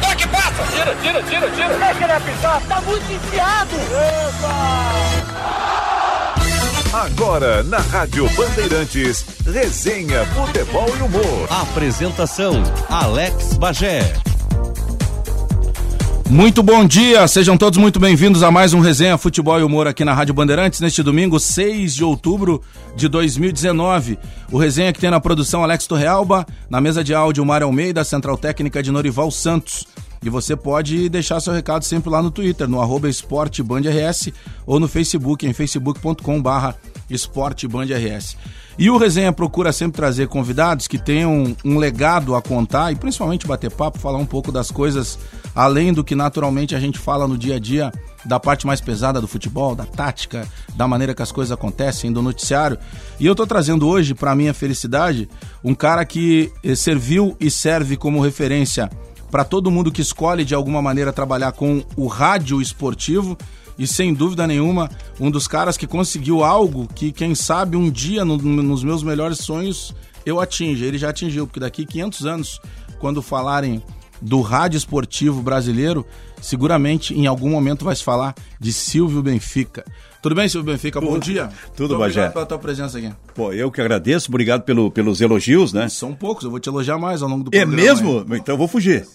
toque, passa! Tira, tira, tira, tira! Deixa ele apitar, tá muito enfiado! Epa! Agora, na Rádio Bandeirantes, resenha, futebol e humor. Apresentação, Alex Bagé. Muito bom dia, sejam todos muito bem-vindos a mais um Resenha Futebol e Humor aqui na Rádio Bandeirantes, neste domingo, 6 de outubro de 2019. O resenha que tem na produção Alex Torrealba, na mesa de áudio Mário Almeida, central técnica de Norival Santos. E você pode deixar seu recado sempre lá no Twitter, no arroba esportebandrs ou no Facebook, em facebook.com barra esportebandrs. E o Resenha procura sempre trazer convidados que tenham um legado a contar e principalmente bater papo, falar um pouco das coisas além do que naturalmente a gente fala no dia a dia, da parte mais pesada do futebol, da tática, da maneira que as coisas acontecem, do noticiário. E eu tô trazendo hoje, para minha felicidade, um cara que eh, serviu e serve como referência para todo mundo que escolhe de alguma maneira trabalhar com o rádio esportivo e sem dúvida nenhuma um dos caras que conseguiu algo que quem sabe um dia no, nos meus melhores sonhos eu atinja. Ele já atingiu, porque daqui 500 anos, quando falarem do rádio esportivo brasileiro, seguramente em algum momento vai se falar de Silvio Benfica. Tudo bem, Silvio Benfica? Bom dia. Tudo, Muito Bagé. Obrigado pela tua presença aqui. Pô, eu que agradeço, obrigado pelo, pelos elogios, né? São poucos, eu vou te elogiar mais ao longo do é programa. É mesmo? Aí. Então eu vou fugir.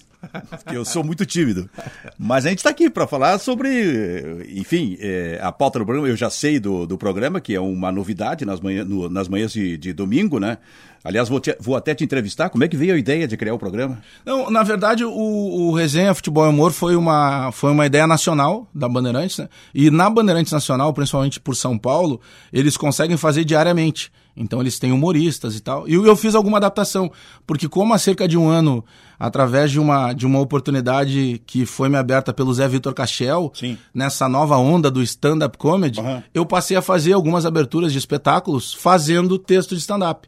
Porque eu sou muito tímido. Mas a gente está aqui para falar sobre, enfim, é, a pauta do programa. Eu já sei do, do programa, que é uma novidade nas, manhã, no, nas manhãs de, de domingo, né? Aliás, vou, te, vou, até te entrevistar. Como é que veio a ideia de criar o programa? Não, na verdade, o, o Resenha Futebol e Humor foi uma, foi uma ideia nacional da Bandeirantes, né? E na Bandeirantes Nacional, principalmente por São Paulo, eles conseguem fazer diariamente. Então eles têm humoristas e tal. E eu fiz alguma adaptação, porque como há cerca de um ano, através de uma, de uma oportunidade que foi me aberta pelo Zé Vitor Cachel, Sim. nessa nova onda do stand-up comedy, uhum. eu passei a fazer algumas aberturas de espetáculos fazendo texto de stand-up.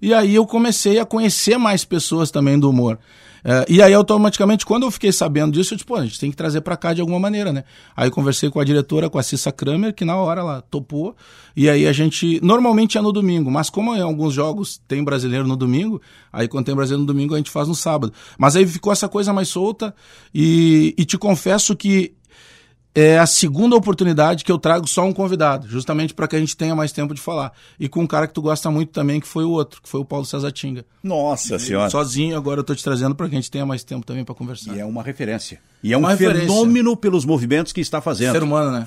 E aí eu comecei a conhecer mais pessoas também do humor. É, e aí, automaticamente, quando eu fiquei sabendo disso, eu disse, pô, a gente tem que trazer para cá de alguma maneira, né? Aí conversei com a diretora, com a Cissa Kramer, que na hora ela topou. E aí a gente. Normalmente é no domingo, mas como em alguns jogos tem brasileiro no domingo, aí quando tem brasileiro no domingo a gente faz no sábado. Mas aí ficou essa coisa mais solta. E, e te confesso que é a segunda oportunidade que eu trago só um convidado, justamente para que a gente tenha mais tempo de falar. E com um cara que tu gosta muito também, que foi o outro, que foi o Paulo César Tinga. Nossa senhora. Sozinho, agora eu tô te trazendo para que a gente tenha mais tempo também para conversar. E é uma referência. E é um fenômeno pelos movimentos que está fazendo. Ser humano, né?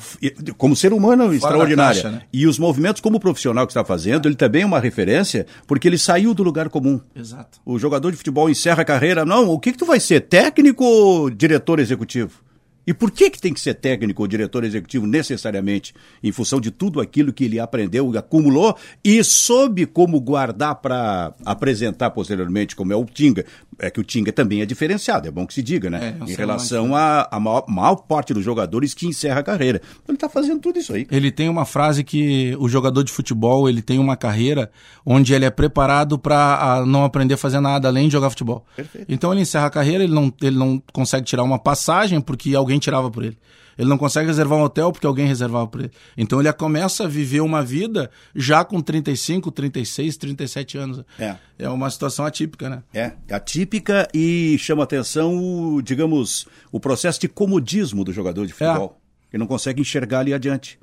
Como ser humano Fora extraordinário. Caixa, né? E os movimentos como profissional que está fazendo, ele também é uma referência, porque ele saiu do lugar comum. Exato. O jogador de futebol encerra a carreira. Não, o que, que tu vai ser? Técnico ou diretor executivo? E por que, que tem que ser técnico ou diretor executivo necessariamente? Em função de tudo aquilo que ele aprendeu, acumulou e soube como guardar para apresentar posteriormente, como é o Tinga. É que o Tinga também é diferenciado, é bom que se diga, né? É, em relação à maior, maior, parte dos jogadores que encerra a carreira. Ele está fazendo tudo isso aí. Ele tem uma frase que o jogador de futebol ele tem uma carreira onde ele é preparado para não aprender a fazer nada além de jogar futebol. Perfeito. Então ele encerra a carreira, ele não, ele não consegue tirar uma passagem porque alguém tirava por ele. Ele não consegue reservar um hotel porque alguém reservava por ele. Então ele começa a viver uma vida já com 35, 36, 37 anos. É. É uma situação atípica, né? É, atípica e chama atenção, o, digamos, o processo de comodismo do jogador de futebol. É. Ele não consegue enxergar ali adiante.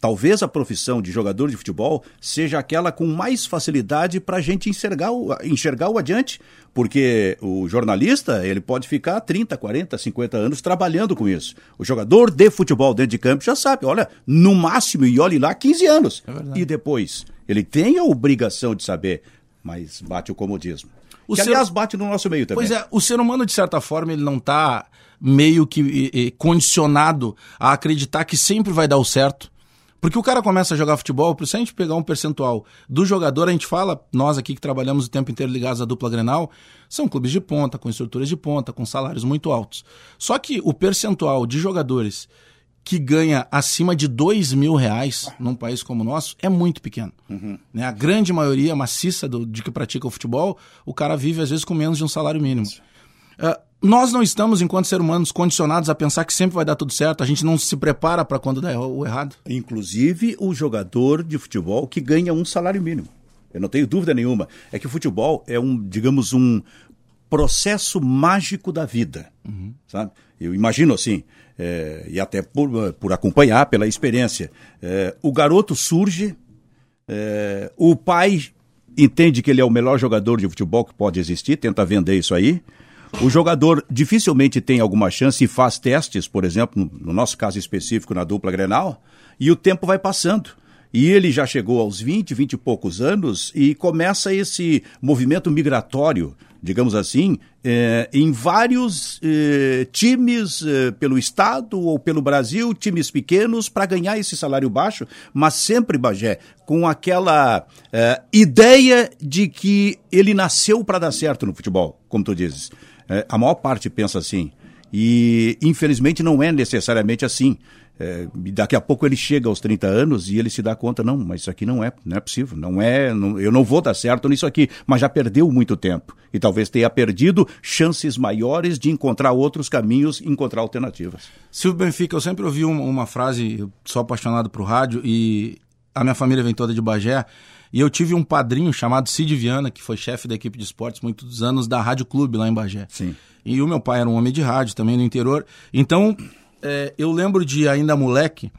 Talvez a profissão de jogador de futebol seja aquela com mais facilidade para a gente enxergar o, enxergar o adiante, porque o jornalista ele pode ficar 30, 40, 50 anos trabalhando com isso. O jogador de futebol dentro de campo já sabe, olha, no máximo, e olhe lá, 15 anos. É e depois? Ele tem a obrigação de saber, mas bate o comodismo. O que, ser... aliás, bate no nosso meio também. Pois é, o ser humano, de certa forma, ele não está meio que condicionado a acreditar que sempre vai dar o certo porque o cara começa a jogar futebol, se a gente pegar um percentual do jogador, a gente fala, nós aqui que trabalhamos o tempo inteiro ligados à dupla Grenal, são clubes de ponta, com estruturas de ponta, com salários muito altos. Só que o percentual de jogadores que ganha acima de dois mil reais num país como o nosso é muito pequeno. Uhum. Né? A grande maioria maciça do, de que pratica o futebol, o cara vive às vezes com menos de um salário mínimo. Uh, nós não estamos, enquanto seres humanos, condicionados a pensar que sempre vai dar tudo certo, a gente não se prepara para quando der o errado. Inclusive o jogador de futebol que ganha um salário mínimo. Eu não tenho dúvida nenhuma. É que o futebol é um, digamos, um, processo mágico da vida, uhum. sabe? Eu imagino assim, é, e até por, por acompanhar, pela experiência. É, o garoto surge, é, o pai entende que ele é o melhor jogador de futebol que pode existir, tenta vender isso aí. O jogador dificilmente tem alguma chance e faz testes, por exemplo, no nosso caso específico na dupla Grenal, e o tempo vai passando. E ele já chegou aos 20, 20 e poucos anos e começa esse movimento migratório, digamos assim, eh, em vários eh, times eh, pelo Estado ou pelo Brasil, times pequenos, para ganhar esse salário baixo, mas sempre, Bagé, com aquela ideia de que ele nasceu para dar certo no futebol, como tu dizes. A maior parte pensa assim. E, infelizmente, não é necessariamente assim. É, daqui a pouco ele chega aos 30 anos e ele se dá conta, não, mas isso aqui não é, não é possível, não é, não, eu não vou dar certo nisso aqui, mas já perdeu muito tempo e talvez tenha perdido chances maiores de encontrar outros caminhos, encontrar alternativas. Silvio Benfica, eu sempre ouvi uma, uma frase, eu sou apaixonado por rádio e a minha família vem toda de Bagé, e eu tive um padrinho chamado Cid Viana, que foi chefe da equipe de esportes muitos anos da Rádio Clube lá em Bagé. Sim. E o meu pai era um homem de rádio também no interior. Então, é, eu lembro de ainda moleque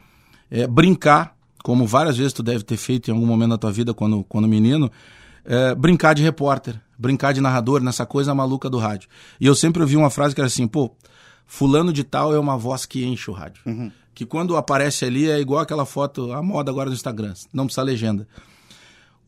é, brincar, como várias vezes tu deve ter feito em algum momento da tua vida quando, quando menino, é, brincar de repórter, brincar de narrador nessa coisa maluca do rádio. E eu sempre ouvi uma frase que era assim, pô, fulano de tal é uma voz que enche o rádio. Uhum. Que quando aparece ali é igual aquela foto, a moda agora do Instagram, não precisa legenda.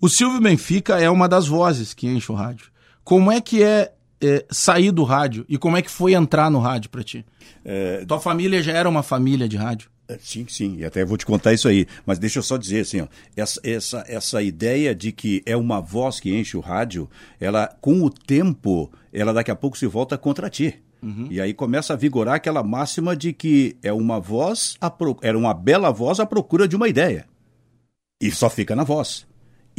O Silvio Benfica é uma das vozes que enche o rádio. Como é que é é, sair do rádio e como é que foi entrar no rádio para ti? É... Tua família já era uma família de rádio? É, sim, sim, e até vou te contar isso aí. Mas deixa eu só dizer assim, ó, essa, essa, essa ideia de que é uma voz que enche o rádio, ela, com o tempo, ela daqui a pouco se volta contra ti. Uhum. E aí começa a vigorar aquela máxima de que é uma voz, pro... era uma bela voz à procura de uma ideia. E só fica na voz.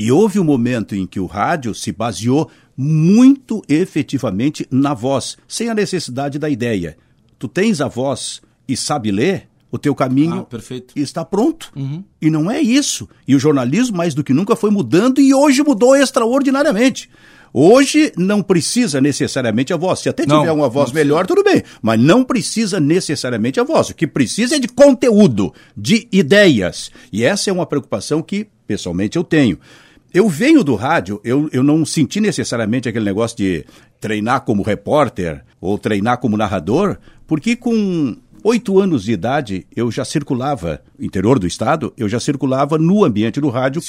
E houve um momento em que o rádio se baseou muito efetivamente na voz, sem a necessidade da ideia. Tu tens a voz e sabe ler, o teu caminho ah, está pronto. Uhum. E não é isso. E o jornalismo, mais do que nunca, foi mudando e hoje mudou extraordinariamente. Hoje não precisa necessariamente a voz. Se até tiver não, uma voz melhor, tudo bem. Mas não precisa necessariamente a voz. O que precisa é de conteúdo, de ideias. E essa é uma preocupação que, pessoalmente, eu tenho. Eu venho do rádio, eu, eu não senti necessariamente aquele negócio de treinar como repórter ou treinar como narrador, porque com oito anos de idade eu já circulava, interior do estado, eu já circulava no ambiente do rádio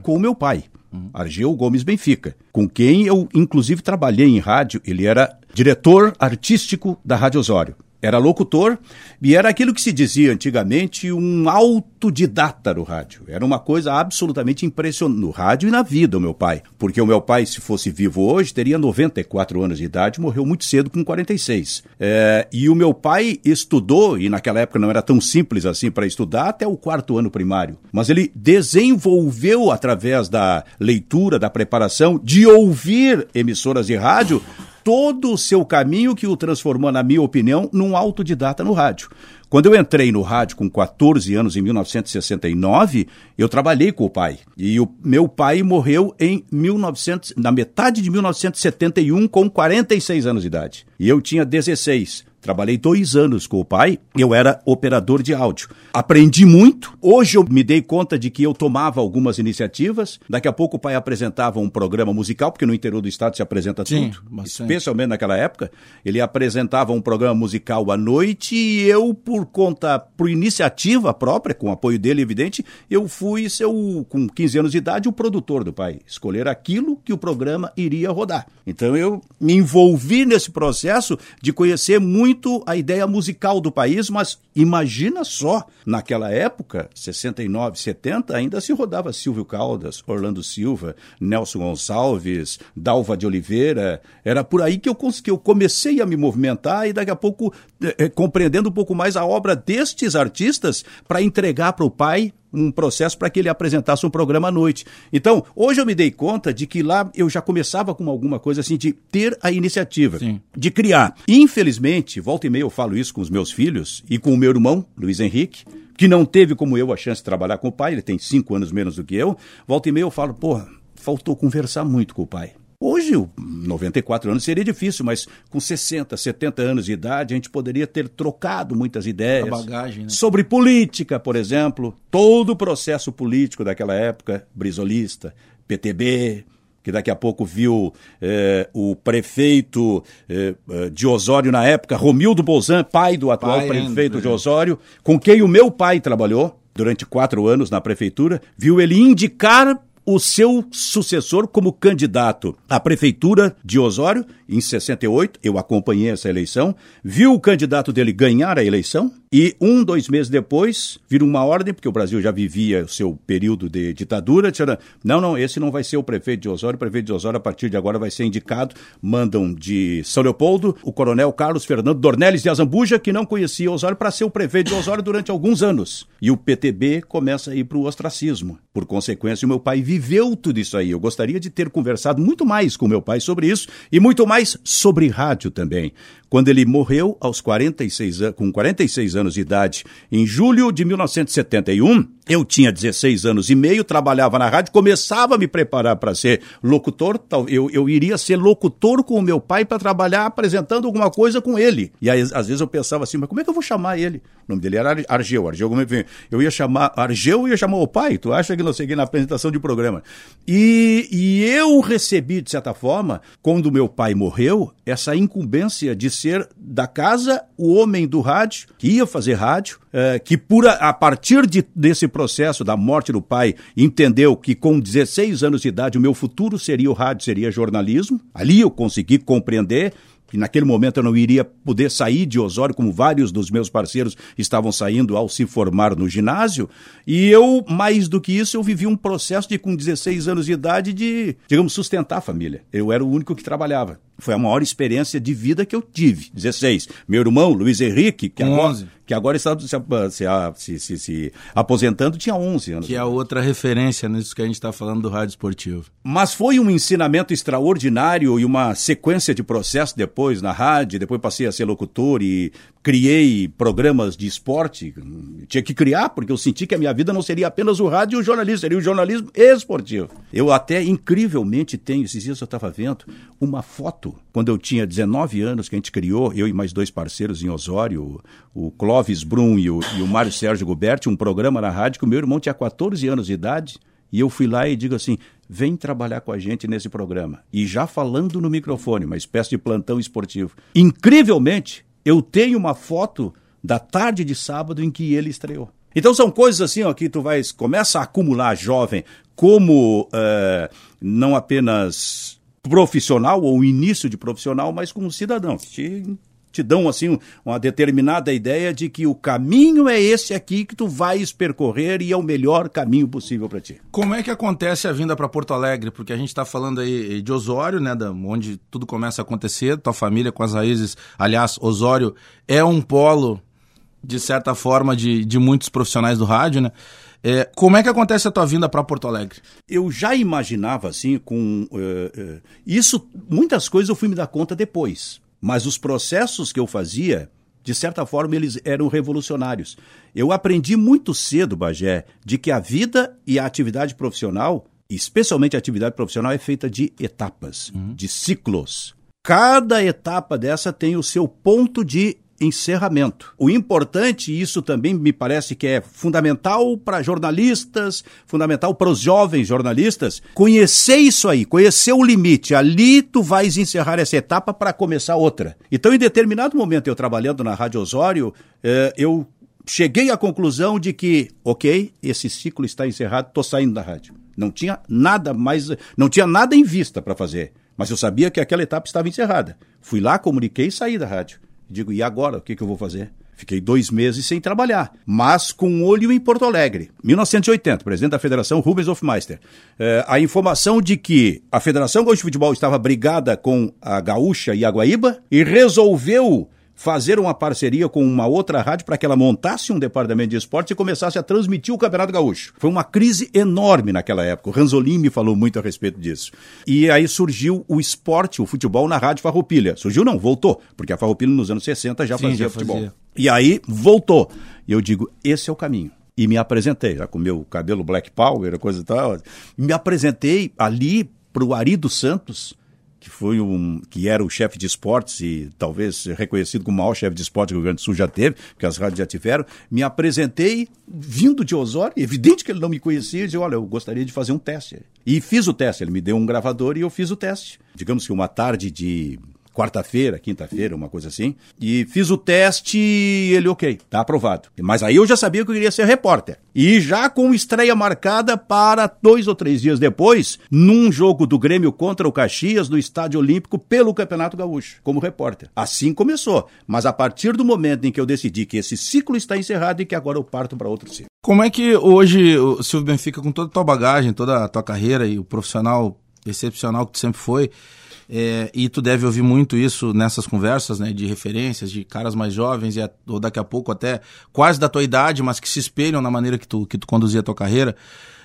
com o meu pai, uhum. Argeu Gomes Benfica, com quem eu inclusive trabalhei em rádio, ele era diretor artístico da Rádio Osório. Era locutor e era aquilo que se dizia antigamente um autodidata no rádio. Era uma coisa absolutamente impressionante no rádio e na vida, o meu pai. Porque o meu pai, se fosse vivo hoje, teria 94 anos de idade, morreu muito cedo, com 46. É, e o meu pai estudou, e naquela época não era tão simples assim para estudar, até o quarto ano primário. Mas ele desenvolveu, através da leitura, da preparação, de ouvir emissoras de rádio, todo o seu caminho que o transformou, na minha opinião, num autodidata no rádio. Quando eu entrei no rádio com 14 anos, em 1969, eu trabalhei com o pai. E o meu pai morreu em 1900, na metade de 1971, com 46 anos de idade. E eu tinha 16. Trabalhei dois anos com o pai, eu era operador de áudio. Aprendi muito. Hoje eu me dei conta de que eu tomava algumas iniciativas. Daqui a pouco o pai apresentava um programa musical, porque no interior do estado se apresenta Sim, tudo. Bastante. Especialmente naquela época. Ele apresentava um programa musical à noite e eu, por conta, por iniciativa própria, com apoio dele, evidente, eu fui seu, com 15 anos de idade, o produtor do pai. Escolher aquilo que o programa iria rodar. Então eu me envolvi nesse processo de conhecer muito muito a ideia musical do país, mas imagina só, naquela época, 69, 70, ainda se rodava Silvio Caldas, Orlando Silva, Nelson Gonçalves, Dalva de Oliveira. Era por aí que eu, que eu comecei a me movimentar e daqui a pouco é, compreendendo um pouco mais a obra destes artistas para entregar para o pai um processo para que ele apresentasse um programa à noite. Então, hoje eu me dei conta de que lá eu já começava com alguma coisa assim de ter a iniciativa, Sim. de criar. Infelizmente, volta e meia eu falo isso com os meus filhos e com o meu irmão, Luiz Henrique, que não teve como eu a chance de trabalhar com o pai, ele tem cinco anos menos do que eu. Volta e meia eu falo, pô, faltou conversar muito com o pai. Hoje, 94 anos seria difícil, mas com 60, 70 anos de idade, a gente poderia ter trocado muitas ideias. Bagagem, né? Sobre política, por exemplo. Todo o processo político daquela época, brisolista, PTB, que daqui a pouco viu eh, o prefeito eh, eh, de Osório na época, Romildo Bolzan, pai do atual pai prefeito de Osório, com quem o meu pai trabalhou durante quatro anos na prefeitura, viu ele indicar o seu sucessor como candidato à prefeitura de Osório em 68. Eu acompanhei essa eleição, viu o candidato dele ganhar a eleição e um, dois meses depois, vira uma ordem, porque o Brasil já vivia o seu período de ditadura, tira, não, não, esse não vai ser o prefeito de Osório, o prefeito de Osório a partir de agora vai ser indicado, mandam de São Leopoldo o coronel Carlos Fernando Dornelles de Azambuja, que não conhecia Osório, para ser o prefeito de Osório durante alguns anos. E o PTB começa a ir para o ostracismo. Por consequência, o meu pai viveu tudo isso aí. Eu gostaria de ter conversado muito mais com meu pai sobre isso e muito mais sobre rádio também quando ele morreu aos 46 com 46 anos de idade, em julho de 1971. Eu tinha 16 anos e meio, trabalhava na rádio, começava a me preparar para ser locutor. Eu, eu iria ser locutor com o meu pai para trabalhar apresentando alguma coisa com ele. E aí, às vezes eu pensava assim, mas como é que eu vou chamar ele? O nome dele era Argeu. Argeu, como é eu ia chamar Argeu e ia chamar o pai. Tu acha que não segui na apresentação de programa? E, e eu recebi, de certa forma, quando meu pai morreu, essa incumbência de ser da casa o homem do rádio, que ia fazer rádio, é, que por a, a partir de, desse processo da morte do pai, entendeu que com 16 anos de idade o meu futuro seria o rádio, seria jornalismo. Ali eu consegui compreender que naquele momento eu não iria poder sair de Osório, como vários dos meus parceiros estavam saindo ao se formar no ginásio. E eu, mais do que isso, eu vivi um processo de, com 16 anos de idade, de, digamos, sustentar a família. Eu era o único que trabalhava. Foi a maior experiência de vida que eu tive. 16. Meu irmão, Luiz Henrique, que agora, que agora está se, se, se, aposentando, tinha 11 anos. Que é outra referência nisso que a gente está falando do rádio esportivo. Mas foi um ensinamento extraordinário e uma sequência de processos depois na rádio. Depois passei a ser locutor e criei programas de esporte. Tinha que criar, porque eu senti que a minha vida não seria apenas o rádio e o jornalismo, seria o jornalismo esportivo. Eu até, incrivelmente, tenho, esses dias eu estava vendo, uma foto, quando eu tinha 19 anos, que a gente criou, eu e mais dois parceiros em Osório, o Clóvis Brum e o, e o Mário Sérgio Guberti, um programa na rádio que o meu irmão tinha 14 anos de idade, e eu fui lá e digo assim: vem trabalhar com a gente nesse programa. E já falando no microfone, uma espécie de plantão esportivo. Incrivelmente, eu tenho uma foto da tarde de sábado em que ele estreou. Então são coisas assim ó, que tu vais começa a acumular jovem como uh, não apenas profissional ou início de profissional, mas como cidadão. Te, te dão assim uma determinada ideia de que o caminho é esse aqui que tu vais percorrer e é o melhor caminho possível para ti. Como é que acontece a vinda para Porto Alegre? Porque a gente está falando aí de Osório, né, da, onde tudo começa a acontecer, tua família com as raízes. Aliás, Osório é um polo de certa forma, de, de muitos profissionais do rádio, né? É, como é que acontece a tua vinda para Porto Alegre? Eu já imaginava assim, com uh, uh, isso, muitas coisas eu fui me dar conta depois, mas os processos que eu fazia, de certa forma, eles eram revolucionários. Eu aprendi muito cedo, Bagé, de que a vida e a atividade profissional, especialmente a atividade profissional, é feita de etapas, uhum. de ciclos. Cada etapa dessa tem o seu ponto de encerramento. O importante, isso também me parece que é fundamental para jornalistas, fundamental para os jovens jornalistas, conhecer isso aí, conhecer o limite. Ali tu vais encerrar essa etapa para começar outra. Então, em determinado momento, eu trabalhando na Rádio Osório, eh, eu cheguei à conclusão de que, ok, esse ciclo está encerrado, estou saindo da rádio. Não tinha nada mais, não tinha nada em vista para fazer. Mas eu sabia que aquela etapa estava encerrada. Fui lá, comuniquei e saí da rádio. Digo, e agora? O que, que eu vou fazer? Fiquei dois meses sem trabalhar, mas com olho em Porto Alegre. 1980, presidente da Federação Rubens Hofmeister. É, a informação de que a Federação Gaúcha de Futebol estava brigada com a Gaúcha e a Guaíba e resolveu fazer uma parceria com uma outra rádio para que ela montasse um departamento de esportes e começasse a transmitir o Campeonato Gaúcho. Foi uma crise enorme naquela época. O Ranzolin me falou muito a respeito disso. E aí surgiu o esporte, o futebol na Rádio Farroupilha. Surgiu não, voltou, porque a Farroupilha nos anos 60 já Sim, fazia já futebol. Fazia. E aí voltou. E eu digo, esse é o caminho e me apresentei, já com meu cabelo black power, coisa e tal. Me apresentei ali para o Ari dos Santos, que foi um que era o chefe de esportes e talvez reconhecido como o maior chefe de esportes que o Rio Grande do Sul já teve, que as rádios já tiveram, me apresentei vindo de Osório, evidente que ele não me conhecia, e disse, olha, eu gostaria de fazer um teste. E fiz o teste, ele me deu um gravador e eu fiz o teste. Digamos que uma tarde de quarta-feira, quinta-feira, uma coisa assim. E fiz o teste e ele, ok, tá aprovado. Mas aí eu já sabia que eu queria ser repórter. E já com estreia marcada para dois ou três dias depois, num jogo do Grêmio contra o Caxias, no Estádio Olímpico, pelo Campeonato Gaúcho, como repórter. Assim começou. Mas a partir do momento em que eu decidi que esse ciclo está encerrado e que agora eu parto para outro ciclo. Como é que hoje o Silvio Benfica, com toda a tua bagagem, toda a tua carreira e o profissional excepcional que tu sempre foi, é, e tu deve ouvir muito isso nessas conversas, né, de referências, de caras mais jovens, e, ou daqui a pouco até quase da tua idade, mas que se espelham na maneira que tu, que tu conduzia a tua carreira.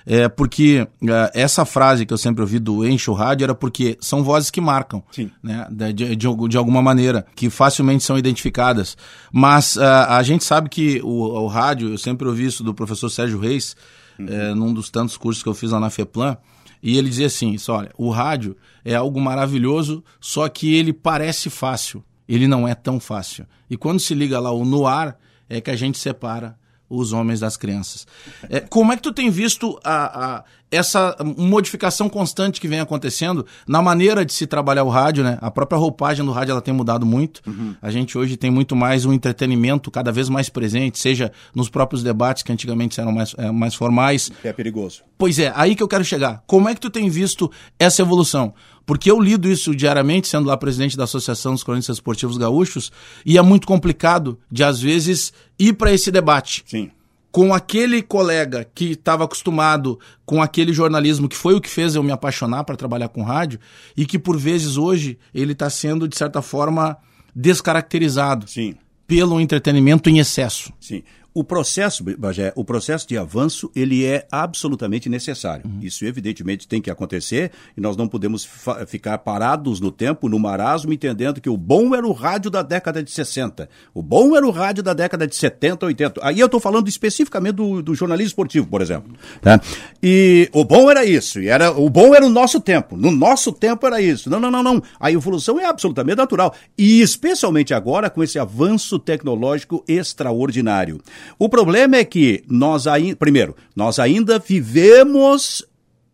É, porque é, essa frase que eu sempre ouvi do enche o rádio era porque são vozes que marcam, Sim. né, de, de, de, alguma maneira, que facilmente são identificadas. Mas uh, a gente sabe que o, o, rádio, eu sempre ouvi isso do professor Sérgio Reis, uhum. é, num dos tantos cursos que eu fiz lá na FEPLAN, e ele dizia assim: olha, o rádio é algo maravilhoso, só que ele parece fácil. Ele não é tão fácil. E quando se liga lá o no ar, é que a gente separa os homens das crianças. É, como é que tu tem visto a, a, essa modificação constante que vem acontecendo na maneira de se trabalhar o rádio, né? A própria roupagem do rádio ela tem mudado muito. Uhum. A gente hoje tem muito mais um entretenimento cada vez mais presente, seja nos próprios debates que antigamente eram mais, é, mais formais. É perigoso. Pois é, aí que eu quero chegar. Como é que tu tem visto essa evolução? Porque eu lido isso diariamente, sendo lá presidente da Associação dos Cronistas Esportivos Gaúchos, e é muito complicado de, às vezes, ir para esse debate. Sim. Com aquele colega que estava acostumado com aquele jornalismo que foi o que fez eu me apaixonar para trabalhar com rádio, e que por vezes hoje ele está sendo, de certa forma, descaracterizado. Sim. Pelo entretenimento em excesso. Sim. O processo, Bagé, o processo de avanço, ele é absolutamente necessário. Uhum. Isso, evidentemente, tem que acontecer e nós não podemos ficar parados no tempo, no marasmo, entendendo que o bom era o rádio da década de 60, o bom era o rádio da década de 70, 80. Aí eu estou falando especificamente do, do, jornalismo esportivo, por exemplo. Tá? E o bom era isso, e era, o bom era o nosso tempo, no nosso tempo era isso. Não, não, não, não. A evolução é absolutamente natural. E especialmente agora com esse avanço tecnológico extraordinário. O problema é que nós ainda, primeiro, nós ainda vivemos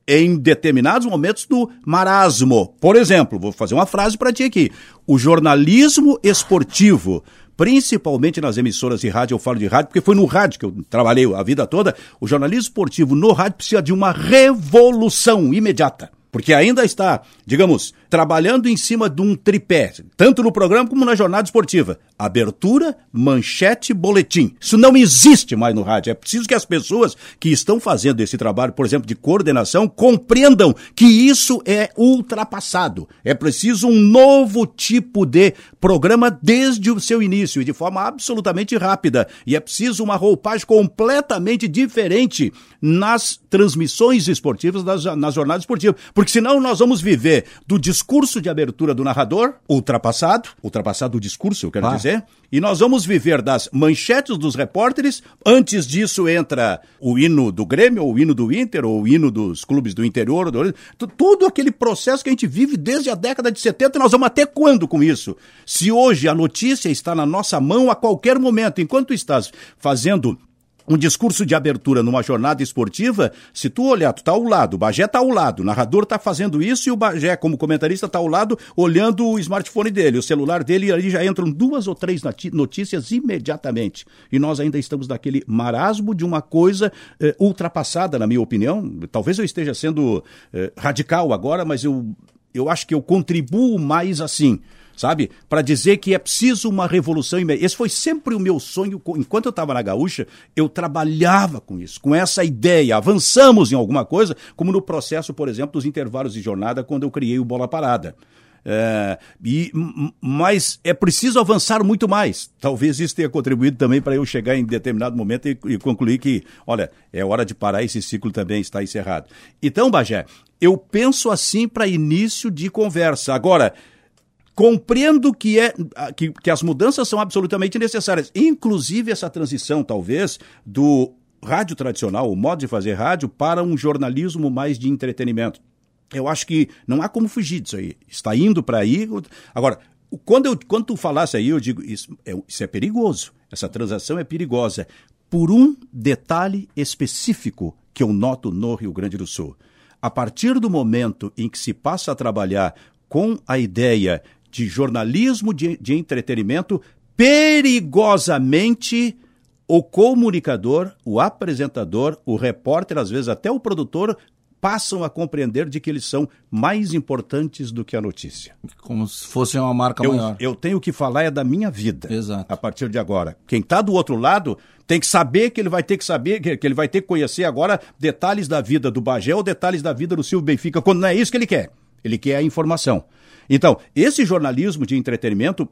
em determinados momentos do marasmo. Por exemplo, vou fazer uma frase para ti aqui. O jornalismo esportivo, principalmente nas emissoras de rádio, eu falo de rádio porque foi no rádio que eu trabalhei a vida toda, o jornalismo esportivo no rádio precisa de uma revolução imediata. Porque ainda está, digamos, trabalhando em cima de um tripé, tanto no programa como na jornada esportiva. Abertura, manchete, boletim. Isso não existe mais no rádio. É preciso que as pessoas que estão fazendo esse trabalho, por exemplo, de coordenação, compreendam que isso é ultrapassado. É preciso um novo tipo de programa desde o seu início e de forma absolutamente rápida. E é preciso uma roupagem completamente diferente nas transmissões esportivas, nas, nas jornadas esportivas. Porque senão nós vamos viver do discurso discurso de abertura do narrador, ultrapassado, ultrapassado o discurso, eu quero ah. dizer, e nós vamos viver das manchetes dos repórteres. Antes disso entra o hino do Grêmio, ou o hino do Inter, ou o hino dos clubes do interior, do... todo aquele processo que a gente vive desde a década de 70, nós vamos até quando com isso? Se hoje a notícia está na nossa mão a qualquer momento, enquanto estás fazendo um discurso de abertura numa jornada esportiva, se tu olhar, tu tá ao lado, o Bagé tá ao lado, o narrador tá fazendo isso e o Bagé, como comentarista, tá ao lado, olhando o smartphone dele, o celular dele, e ali já entram duas ou três notícias imediatamente. E nós ainda estamos naquele marasmo de uma coisa eh, ultrapassada, na minha opinião. Talvez eu esteja sendo eh, radical agora, mas eu, eu acho que eu contribuo mais assim sabe? Para dizer que é preciso uma revolução. Esse foi sempre o meu sonho. Enquanto eu estava na Gaúcha, eu trabalhava com isso, com essa ideia. Avançamos em alguma coisa, como no processo, por exemplo, dos intervalos de jornada, quando eu criei o Bola Parada. É, e, mas é preciso avançar muito mais. Talvez isso tenha contribuído também para eu chegar em determinado momento e, e, concluir que, olha, é hora de parar, esse ciclo também está encerrado. Então, Bagé, eu penso assim para início de conversa. Agora, Compreendo que, é, que, que as mudanças são absolutamente necessárias, inclusive essa transição, talvez, do rádio tradicional, o modo de fazer rádio, para um jornalismo mais de entretenimento. Eu acho que não há como fugir disso aí. Está indo para aí. Agora, quando, eu, quando tu falasse aí, eu digo, isso é, isso é perigoso. Essa transação é perigosa. Por um detalhe específico que eu noto no Rio Grande do Sul. A partir do momento em que se passa a trabalhar com a ideia de jornalismo de, de entretenimento, perigosamente o comunicador, o apresentador, o repórter, às vezes até o produtor, passam a compreender de que eles são mais importantes do que a notícia. Como se fosse uma marca eu, maior. Eu tenho que falar é da minha vida. Exato. A partir de agora. Quem está do outro lado tem que saber que ele vai ter que saber, que, ele vai ter que conhecer agora detalhes da vida do Bagé ou detalhes da vida do Silvio Benfica, quando não é isso que ele quer. Ele quer a informação. Então, esse jornalismo de entretenimento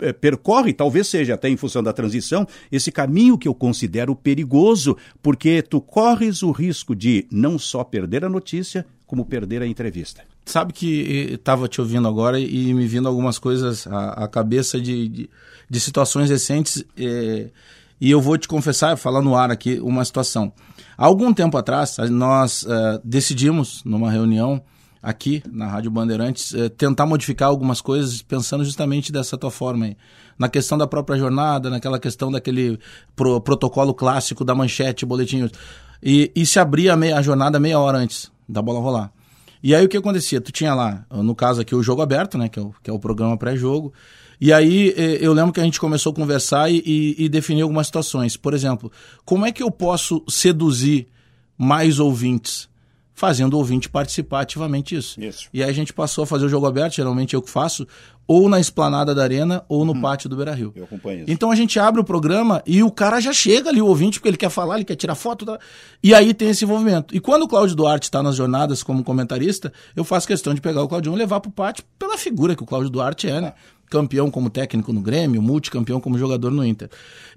eh, percorre, talvez seja até em função da transição, esse caminho que eu considero perigoso, porque tu corres o risco de não só perder a notícia, como perder a entrevista. Sabe que estava te ouvindo agora e me vindo algumas coisas à, à cabeça de, de, de, situações recentes. Eh, e eu vou te confessar, falar no ar aqui, uma situação. Há algum tempo atrás, nós decidimos, numa reunião, aqui na Rádio Bandeirantes, é, tentar modificar algumas coisas pensando justamente dessa tua forma aí. Na questão da própria jornada, naquela questão daquele pro, protocolo clássico da manchete, boletim. E, e se abria a, meia, a jornada meia hora antes da bola rolar. E aí o que acontecia? Tu tinha lá, no caso aqui, o jogo aberto, né? Que é o, que é o programa pré-jogo. E aí eu lembro que a gente começou a conversar e, e, e definir algumas situações. Por exemplo, como é que eu posso seduzir mais ouvintes? Fazendo o ouvinte participar ativamente disso. Isso. E aí a gente passou a fazer o jogo aberto, geralmente eu que faço, ou na esplanada da arena ou no hum. pátio do Beira Rio. Eu acompanho isso. Então a gente abre o programa e o cara já chega ali, o ouvinte, porque ele quer falar, ele quer tirar foto. Tá? E aí tem esse envolvimento. E quando o Cláudio Duarte está nas jornadas como comentarista, eu faço questão de pegar o Claudio e levar para o pátio pela figura que o Cláudio Duarte é, né? Campeão como técnico no Grêmio, multicampeão como jogador no Inter.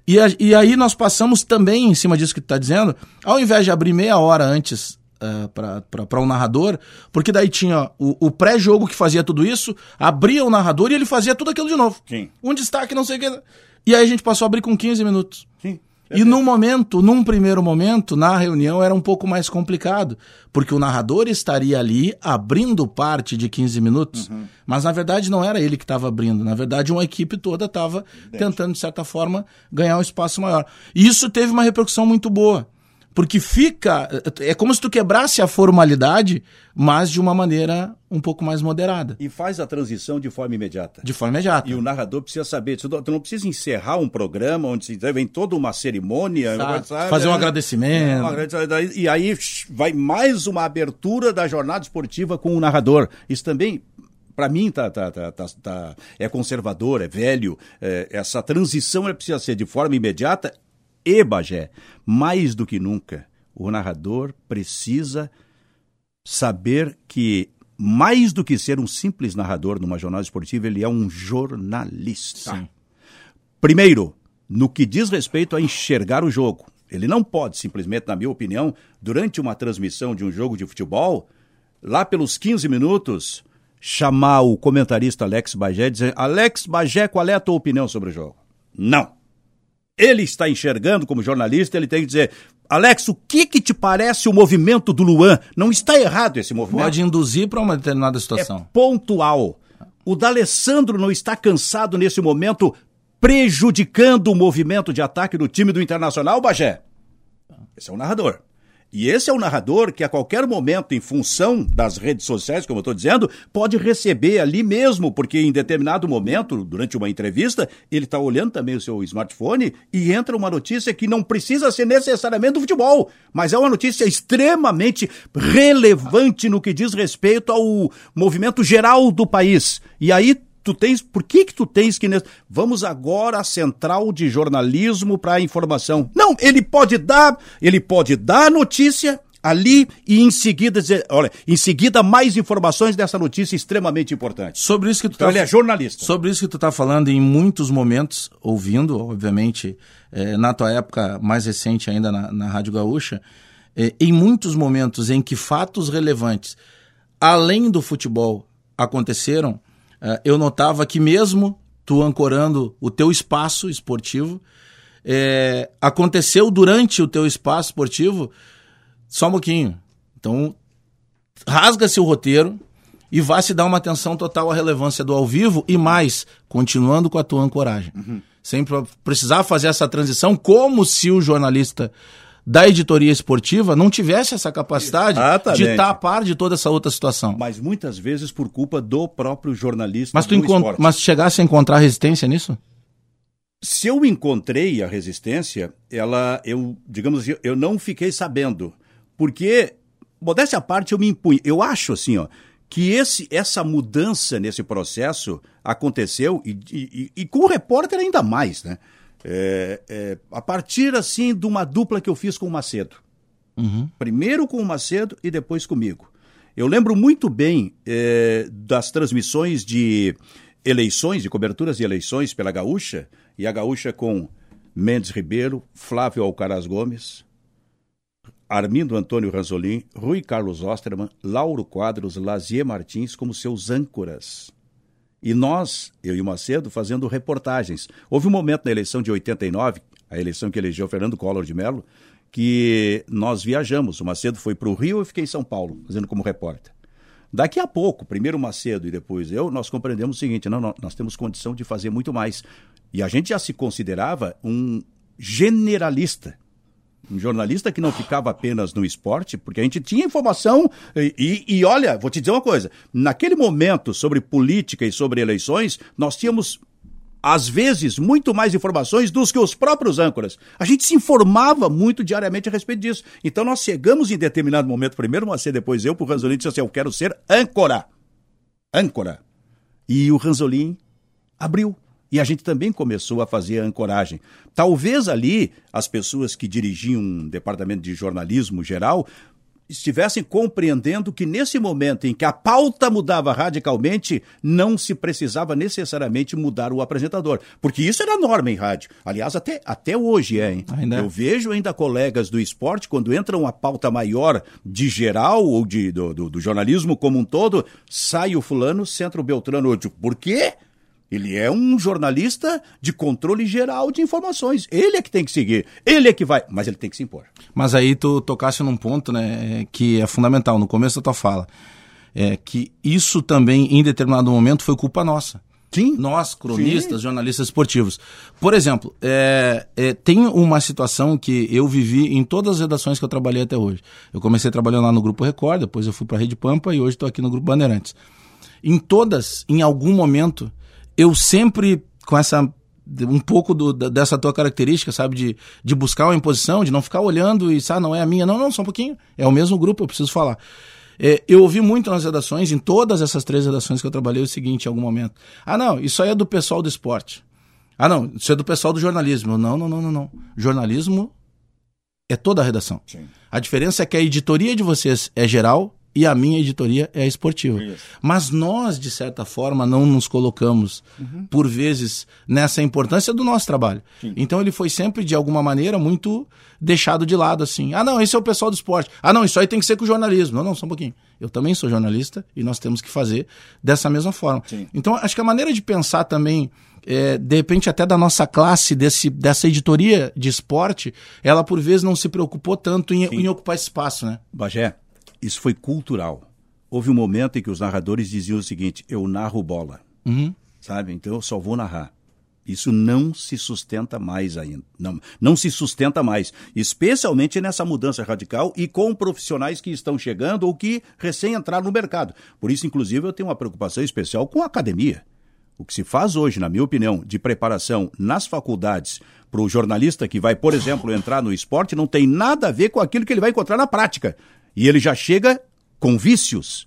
E, a, e aí nós passamos também, em cima disso que tu está dizendo, ao invés de abrir meia hora antes uh, para um narrador, porque daí tinha o, o pré-jogo que fazia tudo isso, abria o narrador e ele fazia tudo aquilo de novo. Sim. Um destaque, não sei o que. E aí a gente passou a abrir com 15 minutos. Sim. E num momento, num primeiro momento, na reunião era um pouco mais complicado, porque o narrador estaria ali abrindo parte de 15 minutos, uhum. mas na verdade não era ele que estava abrindo, na verdade uma equipe toda estava tentando, de certa forma, ganhar um espaço maior. E isso teve uma repercussão muito boa. Porque fica. É como se tu quebrasse a formalidade, mas de uma maneira um pouco mais moderada. E faz a transição de forma imediata. De forma imediata. E o narrador precisa saber. Tu não precisa encerrar um programa onde se vem toda uma cerimônia. Sabe, fazer um agradecimento. e aí vai mais uma abertura da jornada esportiva com o narrador. Isso também para mim tá, tá, tá, tá, é conservador, é velho. É, essa transição precisa ser de forma imediata e Bagé. Mais do que nunca, o narrador precisa saber que, mais do que ser um simples narrador numa jornada esportiva, ele é um jornalista. Sim. Primeiro, no que diz respeito a enxergar o jogo. Ele não pode simplesmente, na minha opinião, durante uma transmissão de um jogo de futebol, lá pelos 15 minutos, chamar o comentarista Alex Bagé e dizer: Alex Bagé, qual é a tua opinião sobre o jogo? Não ele está enxergando como jornalista, ele tem que dizer: Alex, o que, que te parece o movimento do Luan? Não está errado esse movimento. Pode induzir para uma determinada situação. É pontual. O D'Alessandro não está cansado nesse momento, prejudicando o movimento de ataque do time do Internacional, Bagé? Esse é o narrador. E esse é o narrador que a qualquer momento, em função das redes sociais, como eu estou dizendo, pode receber ali mesmo, porque em determinado momento, durante uma entrevista, ele está olhando também o seu smartphone e entra uma notícia que não precisa ser necessariamente do futebol, mas é uma notícia extremamente relevante no que diz respeito ao movimento geral do país. E aí tu tens, por que que tu tens que vamos agora à central de jornalismo para a informação? Não, ele pode dar, ele pode dar a notícia ali e em seguida dizer, olha, em seguida mais informações dessa notícia extremamente importante. Sobre isso que tu então, tá, ele é jornalista. Sobre isso que tu está falando em muitos momentos, ouvindo, obviamente, é, na tua época mais recente ainda na, na Rádio Gaúcha, é, em muitos momentos em que fatos relevantes, além do futebol, aconteceram, eu notava que mesmo tu ancorando o teu espaço esportivo, é, aconteceu durante o teu espaço esportivo, só um pouquinho. Então, rasga-se o roteiro e vai se dar uma atenção total à relevância do ao vivo e mais, continuando com a tua ancoragem. Uhum. Sem precisar fazer essa transição como se o jornalista da editoria esportiva não tivesse essa capacidade Exatamente. de estar a par de toda essa outra situação. Mas muitas vezes por culpa do próprio jornalista mas tu encont... Mas chegasse a encontrar resistência nisso? Se eu encontrei a resistência, ela, eu, digamos assim, eu não fiquei sabendo. Porque, modéstia à parte, eu me impunho. Eu acho assim, ó, que esse, essa mudança nesse processo aconteceu, e, e, e com o repórter ainda mais, né? É, é, a partir, assim, de uma dupla que eu fiz com o Macedo. Uhum. Primeiro com o Macedo e depois comigo. Eu lembro muito bem é, das transmissões de eleições, de coberturas de eleições pela Gaúcha, e a Gaúcha com Mendes Ribeiro, Flávio Alcaraz Gomes, Armindo Antônio Ranzolin, Rui Carlos Osterman, Lauro Quadros, Lazier Martins como seus âncoras. E nós, eu e o Macedo, fazendo reportagens. Houve um momento na eleição de 89, a eleição que elegeu Fernando Collor de Mello, que nós viajamos. O Macedo foi para o Rio e eu fiquei em São Paulo, fazendo como repórter. Daqui a pouco, primeiro o Macedo e depois eu, nós compreendemos o seguinte: não, não, nós temos condição de fazer muito mais. E a gente já se considerava um generalista. Um jornalista que não ficava apenas no esporte, porque a gente tinha informação. E, e, e, olha, vou te dizer uma coisa: naquele momento sobre política e sobre eleições, nós tínhamos às vezes, muito mais informações dos que os próprios âncoras. A gente se informava muito diariamente a respeito disso. Então nós chegamos em determinado momento, primeiro você, depois eu, para o Ranzolin, disse assim, eu quero ser âncora. Âncora. E o Ranzolin abriu. E a gente também começou a fazer a ancoragem. Talvez ali as pessoas que dirigiam um departamento de jornalismo geral estivessem compreendendo que nesse momento em que a pauta mudava radicalmente, não se precisava necessariamente mudar o apresentador. Porque isso era norma em rádio. Aliás, até, até hoje é, hein? Ainda. Eu vejo ainda colegas do esporte, quando entra uma pauta maior de geral ou de, do, do, do jornalismo como um todo, sai o fulano, centro Beltrano. Por quê? Ele é um jornalista de controle geral de informações. Ele é que tem que seguir. Ele é que vai. Mas ele tem que se impor. Mas aí tu tocasse num ponto, né, que é fundamental, no começo da tua fala. É que isso também, em determinado momento, foi culpa nossa. Sim. Nós, cronistas, Sim. jornalistas esportivos. Por exemplo, é, é, tem uma situação que eu vivi em todas as redações que eu trabalhei até hoje. Eu comecei trabalhando lá no Grupo Record, depois eu fui para a Rede Pampa e hoje estou aqui no Grupo Bandeirantes. Em todas, em algum momento, eu sempre, com essa um pouco do, dessa tua característica, sabe, de, de buscar uma imposição, de não ficar olhando e, sabe, não é a minha. Não, não, só um pouquinho. É o mesmo grupo, eu preciso falar. É, eu ouvi muito nas redações, em todas essas três redações que eu trabalhei, o seguinte, em algum momento. Ah, não, isso aí é do pessoal do esporte. Ah, não, isso é do pessoal do jornalismo. Não, não, não, não, não. Jornalismo é toda a redação. Sim. A diferença é que a editoria de vocês é geral e a minha editoria é a esportiva. Isso. Mas nós, de certa forma, não nos colocamos, uhum. por vezes, nessa importância do nosso trabalho. Sim. Então ele foi sempre, de alguma maneira, muito deixado de lado, assim. Ah, não, esse é o pessoal do esporte. Ah, não, isso aí tem que ser com o jornalismo. Não, não, só um pouquinho. Eu também sou jornalista e nós temos que fazer dessa mesma forma. Sim. Então, acho que a maneira de pensar também. É, de repente até da nossa classe, desse, dessa editoria de esporte, ela por vezes não se preocupou tanto em, em ocupar espaço, né? Bagé, isso foi cultural. Houve um momento em que os narradores diziam o seguinte: eu narro bola. Uhum. Sabe? Então eu só vou narrar. Isso não se sustenta mais ainda. Não, não se sustenta mais. Especialmente nessa mudança radical e com profissionais que estão chegando ou que recém entraram no mercado. Por isso, inclusive, eu tenho uma preocupação especial com a academia. O que se faz hoje, na minha opinião, de preparação nas faculdades para o jornalista que vai, por exemplo, entrar no esporte, não tem nada a ver com aquilo que ele vai encontrar na prática. E ele já chega com vícios.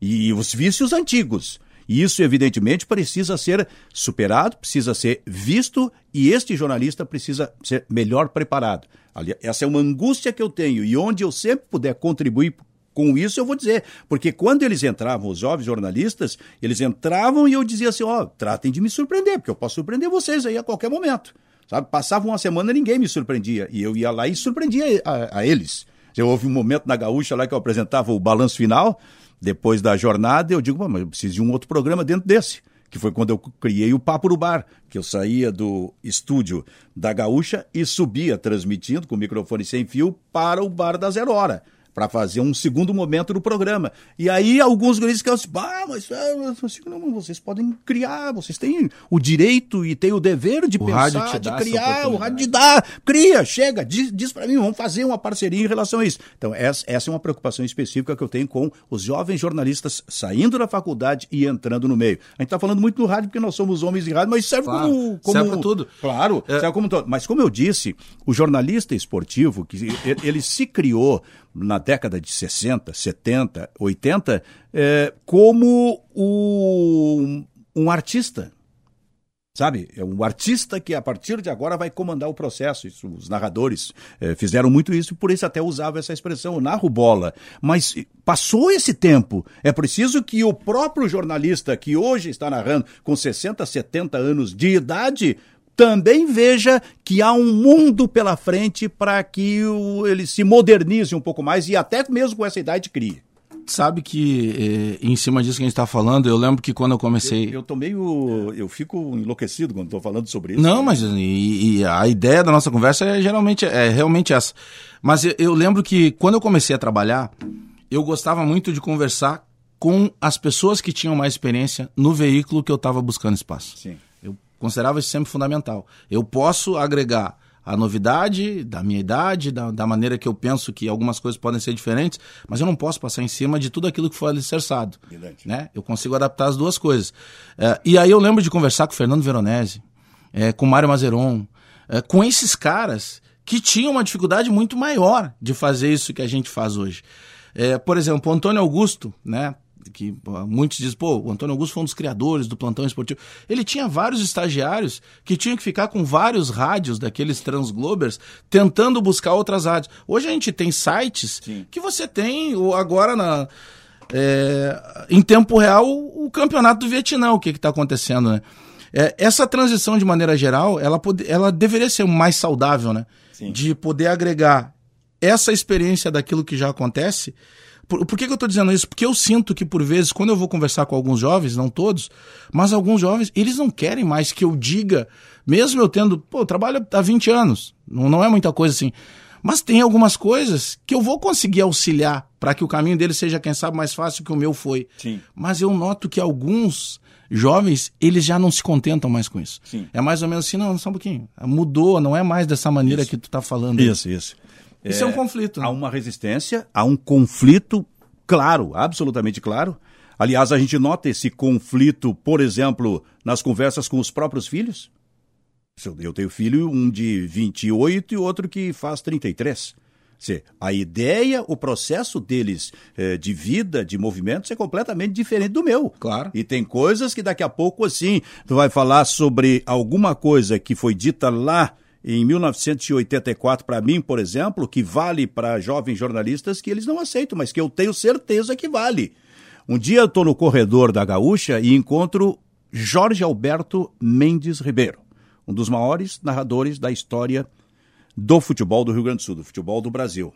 E os vícios antigos. E isso, evidentemente, precisa ser superado, precisa ser visto e este jornalista precisa ser melhor preparado. Essa é uma angústia que eu tenho e onde eu sempre puder contribuir com isso, eu vou dizer. Porque quando eles entravam, os jovens jornalistas, eles entravam e eu dizia assim: ó, oh, tratem de me surpreender, porque eu posso surpreender vocês aí a qualquer momento. Sabe? Passava uma semana ninguém me surpreendia. E eu ia lá e surpreendia a, a eles. Houve um momento na Gaúcha lá que eu apresentava o balanço final, depois da jornada, eu digo, mas eu preciso de um outro programa dentro desse. Que foi quando eu criei o Papo no Bar, que eu saía do estúdio da Gaúcha e subia transmitindo com microfone sem fio para o bar da Zero Hora para fazer um segundo momento do programa. E aí alguns guris ficam assim, bah, mas ah, não, vocês podem criar, vocês têm o direito e têm o dever de o pensar, de criar, o rádio de dar, cria, chega, diz, diz para mim, vamos fazer uma parceria em relação a isso. Então essa, essa é uma preocupação específica que eu tenho com os jovens jornalistas saindo da faculdade e entrando no meio. A gente está falando muito do rádio porque nós somos homens de rádio, mas serve claro, como, como... Serve tudo. Claro, é. serve como todo. Mas como eu disse, o jornalista esportivo, que ele se criou na década de 60, 70, 80, é, como o, um artista. Sabe? É um artista que a partir de agora vai comandar o processo. Isso, os narradores é, fizeram muito isso e por isso até usava essa expressão, narro bola. Mas passou esse tempo. É preciso que o próprio jornalista que hoje está narrando com 60, 70 anos de idade também veja que há um mundo pela frente para que o, ele se modernize um pouco mais e até mesmo com essa idade crie sabe que eh, em cima disso que a gente está falando, eu lembro que quando eu comecei. Eu, eu tô meio. Eu fico enlouquecido quando estou falando sobre isso. Não, mas e, e, a ideia da nossa conversa é geralmente é realmente essa. Mas eu, eu lembro que quando eu comecei a trabalhar, eu gostava muito de conversar com as pessoas que tinham mais experiência no veículo que eu estava buscando espaço. Sim. Considerava isso sempre fundamental. Eu posso agregar a novidade da minha idade, da, da, maneira que eu penso que algumas coisas podem ser diferentes, mas eu não posso passar em cima de tudo aquilo que foi alicerçado. Né? Eu consigo adaptar as duas coisas. É, e aí eu lembro de conversar com o Fernando Veronese, é, com o Mário Mazeron, é, com esses caras que tinham uma dificuldade muito maior de fazer isso que a gente faz hoje. É, por exemplo, o Antônio Augusto, né? Que muitos dizem, pô, o Antônio Augusto foi um dos criadores do plantão esportivo. Ele tinha vários estagiários que tinham que ficar com vários rádios daqueles transglobers tentando buscar outras rádios. Hoje a gente tem sites Sim. que você tem agora na. É, em tempo real o campeonato do Vietnã, o que está acontecendo, né? É, essa transição, de maneira geral, ela, pode, ela deveria ser mais saudável, né? Sim. De poder agregar essa experiência daquilo que já acontece por, por que, que eu estou dizendo isso? Porque eu sinto que, por vezes, quando eu vou conversar com alguns jovens, não todos, mas alguns jovens, eles não querem mais que eu diga, mesmo eu tendo, pô, eu trabalho há 20 anos, não, não é muita coisa assim. Mas tem algumas coisas que eu vou conseguir auxiliar para que o caminho dele seja, quem sabe, mais fácil que o meu foi. Sim. Mas eu noto que alguns jovens, eles já não se contentam mais com isso. Sim. É mais ou menos assim, não, só um pouquinho. Mudou, não é mais dessa maneira isso. que tu está falando. Isso, isso. Isso é, é um conflito. Né? Há uma resistência, há um conflito claro, absolutamente claro. Aliás, a gente nota esse conflito, por exemplo, nas conversas com os próprios filhos. Eu tenho filho, um de 28 e outro que faz 33. A ideia, o processo deles eh, de vida, de movimentos, é completamente diferente do meu. Claro. E tem coisas que daqui a pouco, assim, tu vai falar sobre alguma coisa que foi dita lá em 1984 para mim, por exemplo, que vale para jovens jornalistas que eles não aceitam, mas que eu tenho certeza que vale. Um dia eu estou no corredor da Gaúcha e encontro Jorge Alberto Mendes Ribeiro, um dos maiores narradores da história do futebol do Rio Grande do Sul, do futebol do Brasil.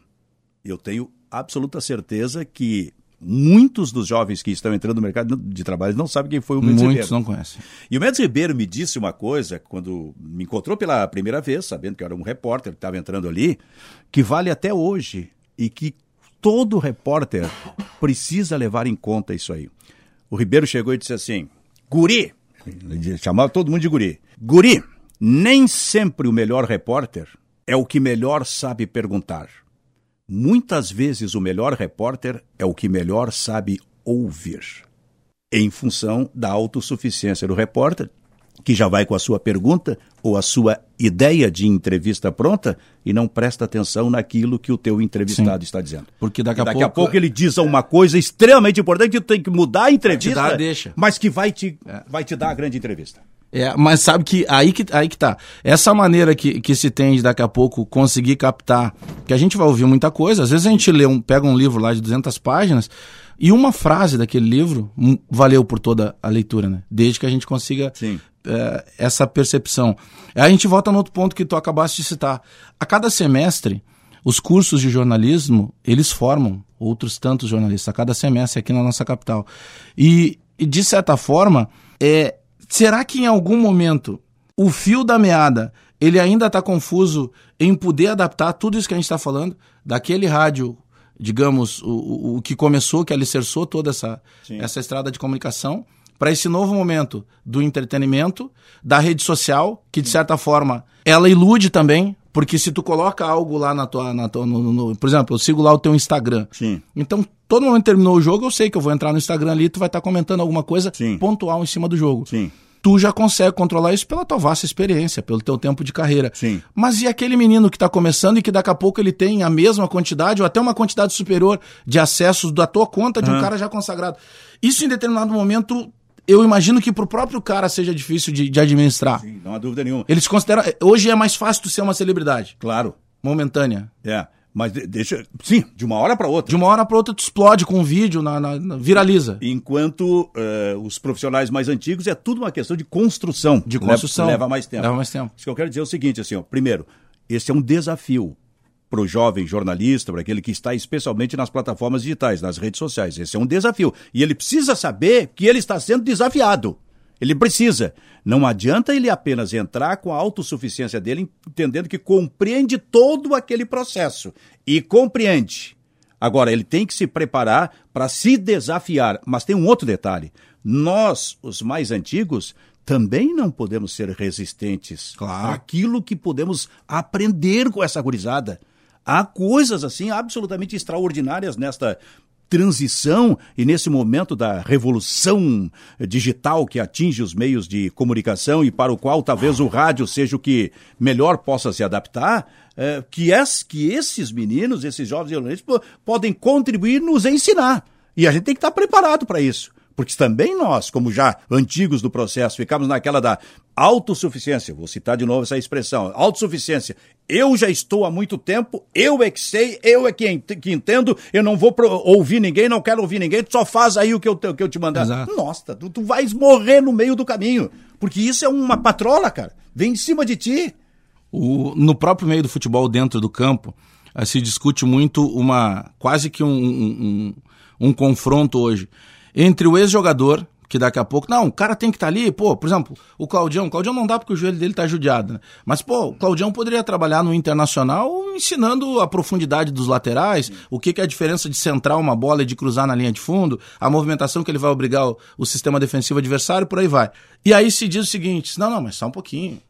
Eu tenho absoluta certeza que muitos dos jovens que estão entrando no mercado de trabalho não sabem quem foi o Mendes Muitos Ribeiro. não conhecem. E o Mendes Ribeiro me disse uma coisa quando me encontrou pela primeira vez, sabendo que eu era um repórter que estava entrando ali, que vale até hoje e que todo repórter precisa levar em conta isso aí. O Ribeiro chegou e disse assim: Guri, chamava todo mundo de Guri. Guri, nem sempre o melhor repórter é o que melhor sabe perguntar. Muitas vezes o melhor repórter é o que melhor sabe ouvir. Em função da autossuficiência do repórter, que já vai com a sua pergunta ou a sua ideia de entrevista pronta e não presta atenção naquilo que o teu entrevistado Sim. está dizendo. Porque daqui, a, daqui pouco... a pouco ele diz uma coisa extremamente importante que tu tem que mudar a entrevista, dar, deixa. mas que vai te, é. vai te dar a grande entrevista. É, mas sabe que aí que, aí que tá. Essa maneira que, que se tem de daqui a pouco conseguir captar, que a gente vai ouvir muita coisa, às vezes a gente lê um, pega um livro lá de 200 páginas e uma frase daquele livro valeu por toda a leitura, né? Desde que a gente consiga é, essa percepção. Aí a gente volta no outro ponto que tu acabaste de citar. A cada semestre, os cursos de jornalismo, eles formam outros tantos jornalistas, a cada semestre aqui na nossa capital. E, e de certa forma, é, Será que em algum momento o fio da meada ele ainda está confuso em poder adaptar tudo isso que a gente está falando, daquele rádio digamos, o, o que começou, que alicerçou toda essa, essa estrada de comunicação, para esse novo momento do entretenimento, da rede social, que de certa forma ela ilude também, porque se tu coloca algo lá na tua. Na tua no, no, por exemplo, eu sigo lá o teu Instagram. Sim. Então, todo momento que terminou o jogo, eu sei que eu vou entrar no Instagram ali, tu vai estar tá comentando alguma coisa Sim. pontual em cima do jogo. Sim tu já consegue controlar isso pela tua vasta experiência, pelo teu tempo de carreira. Sim. Mas e aquele menino que está começando e que daqui a pouco ele tem a mesma quantidade ou até uma quantidade superior de acessos da tua conta de um cara já consagrado? Isso em determinado momento eu imagino que para o próprio cara seja difícil de, de administrar. Sim, não há dúvida nenhuma. Eles consideram. Hoje é mais fácil tu ser uma celebridade. Claro. Momentânea. É. Mas deixa. Sim, de uma hora para outra. De uma hora para outra, tu explode com um vídeo, na, na, na viraliza. Enquanto uh, os profissionais mais antigos é tudo uma questão de construção. De construção. Leva, leva mais tempo. Leva mais tempo. Isso que eu quero dizer é o seguinte: assim, ó, primeiro, esse é um desafio para o jovem jornalista, para aquele que está especialmente nas plataformas digitais, nas redes sociais. Esse é um desafio. E ele precisa saber que ele está sendo desafiado. Ele precisa. Não adianta ele apenas entrar com a autossuficiência dele, entendendo que compreende todo aquele processo. E compreende. Agora, ele tem que se preparar para se desafiar. Mas tem um outro detalhe. Nós, os mais antigos, também não podemos ser resistentes claro. àquilo que podemos aprender com essa gurizada. Há coisas assim absolutamente extraordinárias nesta transição e nesse momento da revolução digital que atinge os meios de comunicação e para o qual talvez o rádio seja o que melhor possa se adaptar, é, que, es, que esses meninos, esses jovens jornalistas, podem contribuir nos ensinar. E a gente tem que estar preparado para isso. Porque também nós, como já antigos do processo, ficamos naquela da autossuficiência. Vou citar de novo essa expressão: autossuficiência. Eu já estou há muito tempo, eu é que sei, eu é que, entendo, eu não vou ouvir ninguém, não quero ouvir ninguém, tu só faz aí o que eu, que eu te mandar. Exato. Nossa, tu, tu vais morrer no meio do caminho. Porque isso é uma patrola, cara. Vem em cima de ti. O, no próprio meio do futebol, dentro do campo, eh, se discute muito uma. quase que um, um, um, um confronto hoje entre o ex-jogador, que daqui a pouco, não, o cara tem que estar tá ali, pô, por exemplo, o Claudião, o Claudião não dá porque o joelho dele tá judiado, né? Mas, pô, o Claudião poderia trabalhar no Internacional ensinando a profundidade dos laterais, o que, que é a diferença de centrar uma bola e de cruzar na linha de fundo, a movimentação que ele vai obrigar o, o sistema defensivo adversário, por aí vai. E aí se diz o seguinte, não, não, mas só um pouquinho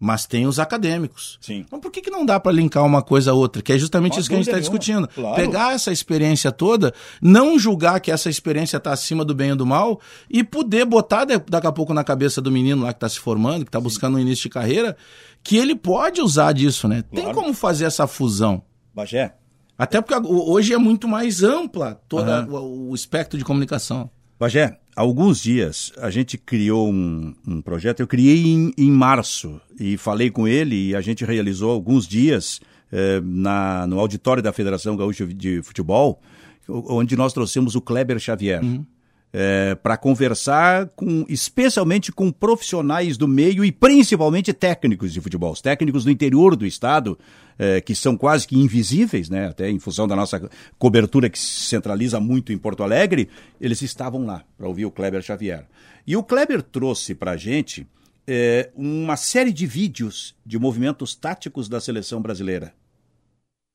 mas tem os acadêmicos. Sim. Então por que, que não dá para linkar uma coisa a outra? Que é justamente isso que a gente está discutindo. Claro. Pegar essa experiência toda, não julgar que essa experiência está acima do bem e do mal e poder botar daqui a pouco na cabeça do menino lá que está se formando, que está buscando um início de carreira, que ele pode usar disso, né? Claro. Tem como fazer essa fusão. Bagé. Até porque hoje é muito mais ampla todo uhum. o, o espectro de comunicação. Bagé, há alguns dias a gente criou um, um projeto, eu criei em, em, março e falei com ele e a gente realizou alguns dias eh, na, no auditório da Federação Gaúcha de Futebol, onde nós trouxemos o Kleber Xavier. Uhum é, para conversar com, especialmente com profissionais do meio e principalmente técnicos de futebol, os técnicos do interior do estado, é, que são quase que invisíveis, né, até em função da nossa cobertura que se centraliza muito em Porto Alegre, eles estavam lá para ouvir o Kleber Xavier. E o Kleber trouxe para a gente é, uma série de vídeos de movimentos táticos da seleção brasileira.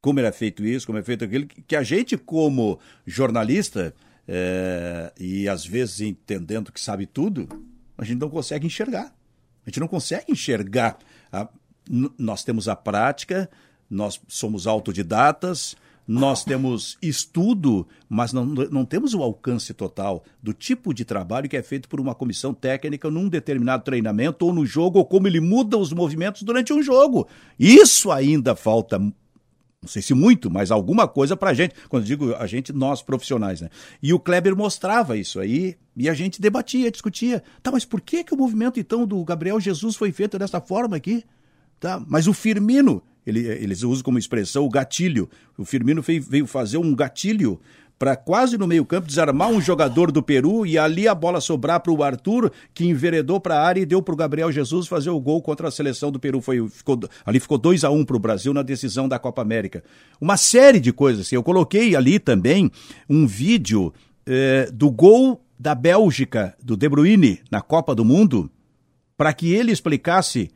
Como era feito isso, como é feito aquilo, que a gente, como jornalista, é, e às vezes entendendo que sabe tudo, a gente não consegue enxergar. A gente não consegue enxergar. A, nós temos a prática, nós somos autodidatas, nós temos estudo, mas não, não temos o alcance total do tipo de trabalho que é feito por uma comissão técnica num determinado treinamento ou no jogo, ou como ele muda os movimentos durante um jogo. Isso ainda falta não sei se muito, mas alguma coisa para a gente. Quando digo a gente, nós profissionais, né? E o Kleber mostrava isso aí e a gente debatia, discutia. Tá, mas por que, que o movimento então do Gabriel Jesus foi feito dessa forma aqui? Tá, mas o Firmino, ele, eles usam como expressão o gatilho. O Firmino veio, veio fazer um gatilho para quase no meio-campo desarmar um jogador do Peru e ali a bola sobrar para o Arthur, que enveredou para a área e deu para o Gabriel Jesus fazer o gol contra a seleção do Peru. Foi, ficou, ali ficou 2 a 1 um para o Brasil na decisão da Copa América. Uma série de coisas. Assim. Eu coloquei ali também um vídeo eh, do gol da Bélgica, do De Bruyne, na Copa do Mundo, para que ele explicasse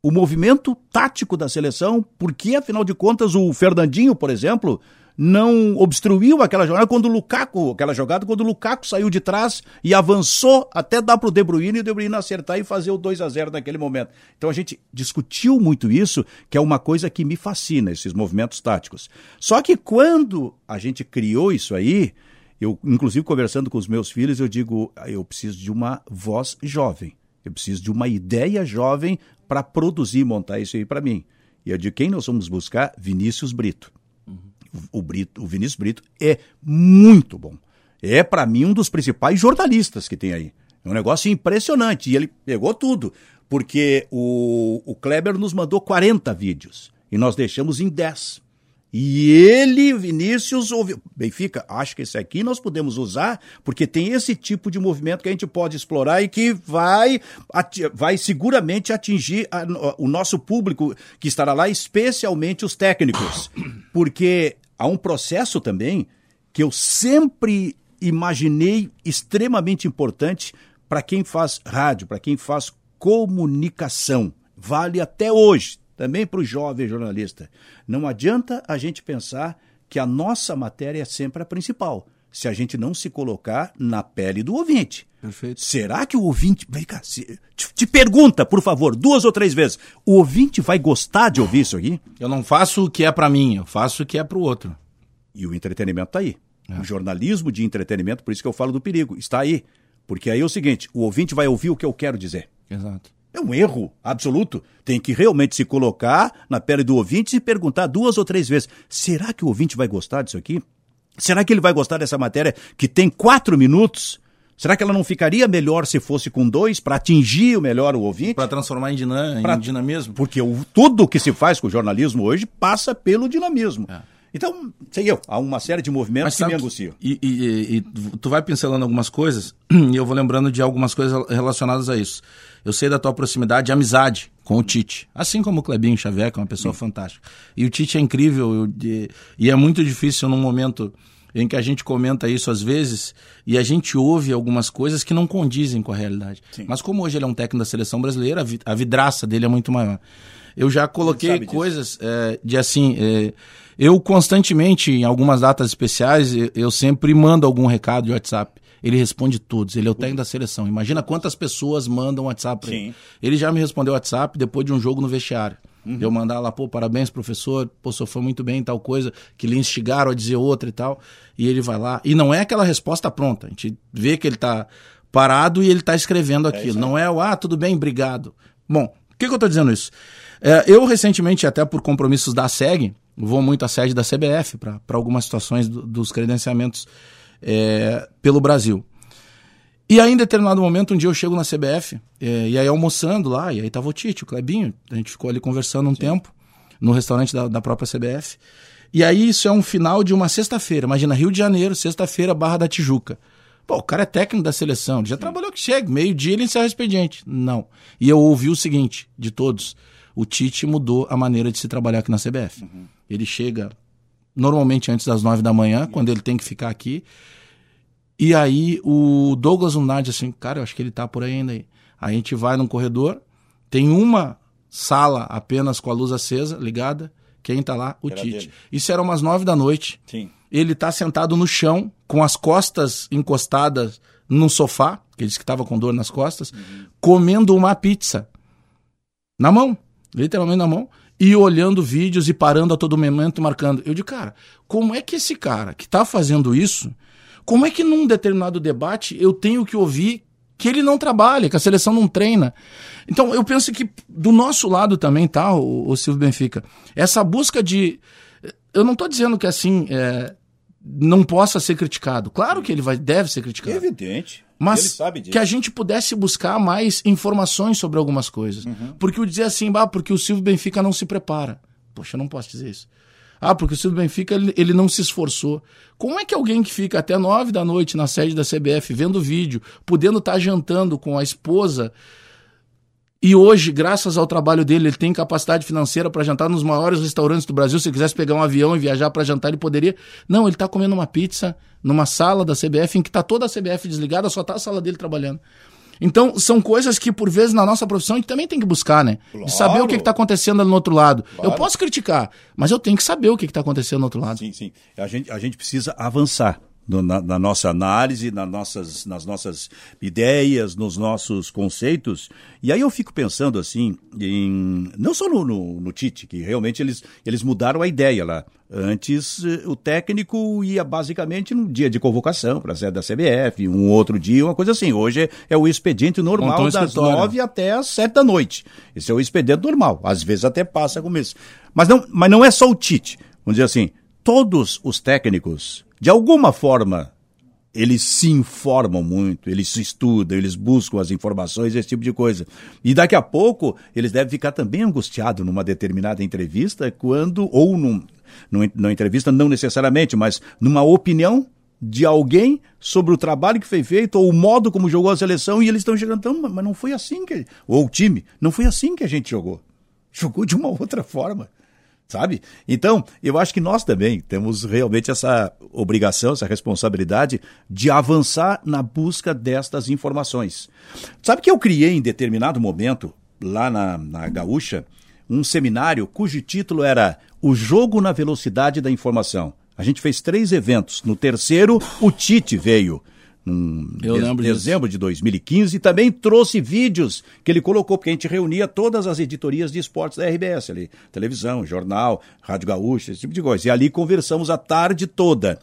o movimento tático da seleção, porque, afinal de contas, o Fernandinho, por exemplo, não obstruiu aquela jogada quando o Lukaku, aquela jogada quando o Lukaku saiu de trás e avançou até dar para o De Bruyne e o De Bruyne acertar e fazer o 2 a 0 naquele momento. Então a gente discutiu muito isso, que é uma coisa que me fascina, esses movimentos táticos. Só que quando a gente criou isso aí, eu, inclusive, conversando com os meus filhos, eu digo: ah, eu preciso de uma voz jovem. Eu preciso de uma ideia jovem para produzir e montar isso aí para mim. E é de quem nós vamos buscar? Vinícius Brito. O, Brito. o Vinícius Brito é muito bom. É, para mim, um dos principais jornalistas que tem aí. É um negócio impressionante. E ele pegou tudo. Porque o, o Kleber nos mandou 40 vídeos. E nós deixamos em 10. E ele, Vinícius, ouviu. Benfica, acho que esse aqui nós podemos usar, porque tem esse tipo de movimento que a gente pode explorar e que vai, vai seguramente atingir a, o nosso público que estará lá, especialmente os técnicos. Porque há um processo também que eu sempre imaginei extremamente importante para quem faz rádio, para quem faz comunicação. Vale até hoje também para o jovem jornalista. Não adianta a gente pensar que a nossa matéria é sempre a principal, se a gente não se colocar na pele do ouvinte. Perfeito. Será que o ouvinte. Vem cá, se, te, te, pergunta, por favor, duas ou três vezes. O ouvinte vai gostar de ouvir isso aqui? Eu não faço o que é para mim, eu faço o que é para o outro. E o entretenimento está aí. É. O jornalismo de entretenimento, por isso que eu falo do perigo, está aí. Porque aí é o seguinte: o ouvinte vai ouvir o que eu quero dizer. Exato. É um erro absoluto. Tem que realmente se colocar na pele do ouvinte e perguntar duas ou três vezes: será que o ouvinte vai gostar disso aqui? Será que ele vai gostar dessa matéria que tem quatro minutos? Será que ela não ficaria melhor se fosse com dois para atingir o melhor o ouvinte? Para transformar em, dinam pra... em dinamismo? Porque o, tudo que se faz com o jornalismo hoje passa pelo dinamismo. É. Então, sei eu, há uma série de movimentos que me angustiam. E, e, e, tu vai pincelando algumas coisas, e eu vou lembrando de algumas coisas relacionadas a isso. Eu sei da tua proximidade e amizade com o Tite. Assim como o Clebinho Xavier, que é uma pessoa Sim. fantástica. E o Tite é incrível, eu, e é muito difícil num momento em que a gente comenta isso às vezes e a gente ouve algumas coisas que não condizem com a realidade. Sim. Mas como hoje ele é um técnico da seleção brasileira, a vidraça dele é muito maior. Eu já coloquei coisas é, de assim. É, eu constantemente, em algumas datas especiais, eu sempre mando algum recado de WhatsApp. Ele responde todos. Ele é o técnico da seleção. Imagina quantas pessoas mandam WhatsApp pra ele. Ele já me respondeu WhatsApp depois de um jogo no vestiário. Uhum. Eu mandar lá, pô, parabéns, professor, pô, só foi muito bem, tal coisa, que lhe instigaram a dizer outra e tal. E ele vai lá. E não é aquela resposta pronta. A gente vê que ele tá parado e ele tá escrevendo é aquilo. É não é o, ah, tudo bem, obrigado. Bom, por que, que eu tô dizendo isso? É, eu recentemente, até por compromissos da SEG, vou muito à sede da CBF para algumas situações do, dos credenciamentos é, pelo Brasil. E aí, em determinado momento, um dia eu chego na CBF, é, e aí almoçando lá, e aí tava o Tite, o Clebinho, a gente ficou ali conversando um Sim. tempo, no restaurante da, da própria CBF. E aí, isso é um final de uma sexta-feira, imagina, Rio de Janeiro, sexta-feira, Barra da Tijuca. Pô, o cara é técnico da seleção, ele já Sim. trabalhou que chega, meio-dia ele encerra o expediente. Não. E eu ouvi o seguinte, de todos, o Tite mudou a maneira de se trabalhar aqui na CBF. Uhum. Ele chega normalmente antes das nove da manhã, uhum. quando ele tem que ficar aqui. E aí o Douglas Lunardi assim, cara, eu acho que ele tá por aí ainda aí. A gente vai num corredor, tem uma sala apenas com a luz acesa, ligada. Quem tá lá? O era Tite. Dele. Isso era umas nove da noite. Sim. Ele tá sentado no chão, com as costas encostadas no sofá, que ele disse que tava com dor nas costas, uhum. comendo uma pizza. Na mão literalmente na mão, e olhando vídeos e parando a todo momento, marcando. Eu digo, cara, como é que esse cara que está fazendo isso, como é que num determinado debate eu tenho que ouvir que ele não trabalha, que a seleção não treina? Então eu penso que do nosso lado também, tá, o, o Silvio Benfica, essa busca de. Eu não estou dizendo que assim. É, não possa ser criticado. Claro que ele vai, deve ser criticado. É evidente. Mas que a gente pudesse buscar mais informações sobre algumas coisas. Uhum. Porque o dizer assim, bah, porque o Silvio Benfica não se prepara. Poxa, eu não posso dizer isso. Ah, porque o Silvio Benfica ele, ele, não se esforçou. Como é que alguém que fica até nove da noite na sede da CBF vendo vídeo, podendo estar tá jantando com a esposa, e hoje, graças ao trabalho dele, ele tem capacidade financeira para jantar nos maiores restaurantes do Brasil. Se ele quisesse pegar um avião e viajar para jantar, ele poderia. Não, ele está comendo uma pizza numa sala da CBF em que está toda a CBF desligada, só está a sala dele trabalhando. Então, são coisas que, por vezes, na nossa profissão, a gente também tem que buscar, né? Claro. Saber o que está acontecendo ali no outro lado. Claro. Eu posso criticar, mas eu tenho que saber o que está acontecendo no outro lado. Sim, sim. A gente, a gente precisa avançar no, na, na, nossa análise, nas nossas, nas nossas ideias, nos nossos conceitos. E aí eu fico pensando assim, em, não só no, no, no Tite, que realmente eles, eles mudaram a ideia lá. Antes, eh, o técnico ia basicamente num dia de convocação para a sede da CBF, um outro dia, uma coisa assim. Hoje é, é o expediente normal um das nove até as sete da noite. Esse é o expediente normal. Às vezes até passa com isso. Mas não, mas não é só o Tite. Vamos dizer assim, todos os técnicos, de alguma forma, eles se informam muito, eles se estudam, eles buscam as informações, esse tipo de coisa. E daqui a pouco, eles devem ficar também angustiados numa determinada entrevista, quando, ou num, numa entrevista, não necessariamente, mas numa opinião de alguém sobre o trabalho que foi feito ou o modo como jogou a seleção e eles estão chegando, então, mas não foi assim que. Ou o time, não foi assim que a gente jogou. Jogou de uma outra forma sabe? Então, eu acho que nós também temos realmente essa obrigação, essa responsabilidade de avançar na busca destas informações. Sabe que eu criei em determinado momento, lá na, na Gaúcha, um seminário cujo título era O Jogo na Velocidade da Informação. A gente fez três eventos. No terceiro, o Tite veio em Eu lembro dezembro de 2015 e também trouxe vídeos que ele colocou, porque a gente reunia todas as editorias de esportes da RBS ali, televisão, jornal, Rádio Gaúcha, esse tipo de coisa. E ali conversamos a tarde toda.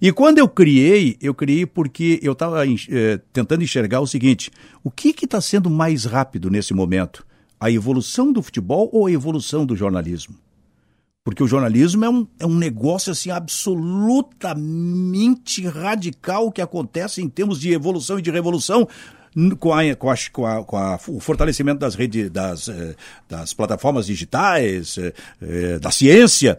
E quando eu criei, eu criei porque eu estava eh, tentando enxergar o seguinte: o que está sendo mais rápido nesse momento? A evolução do futebol ou a evolução do jornalismo? Porque o jornalismo é um, é um negócio assim absolutamente radical que acontece em termos de evolução e de revolução com, a, com, a, com, a, com o fortalecimento das redes, das, eh, das plataformas digitais, eh, eh, da ciência,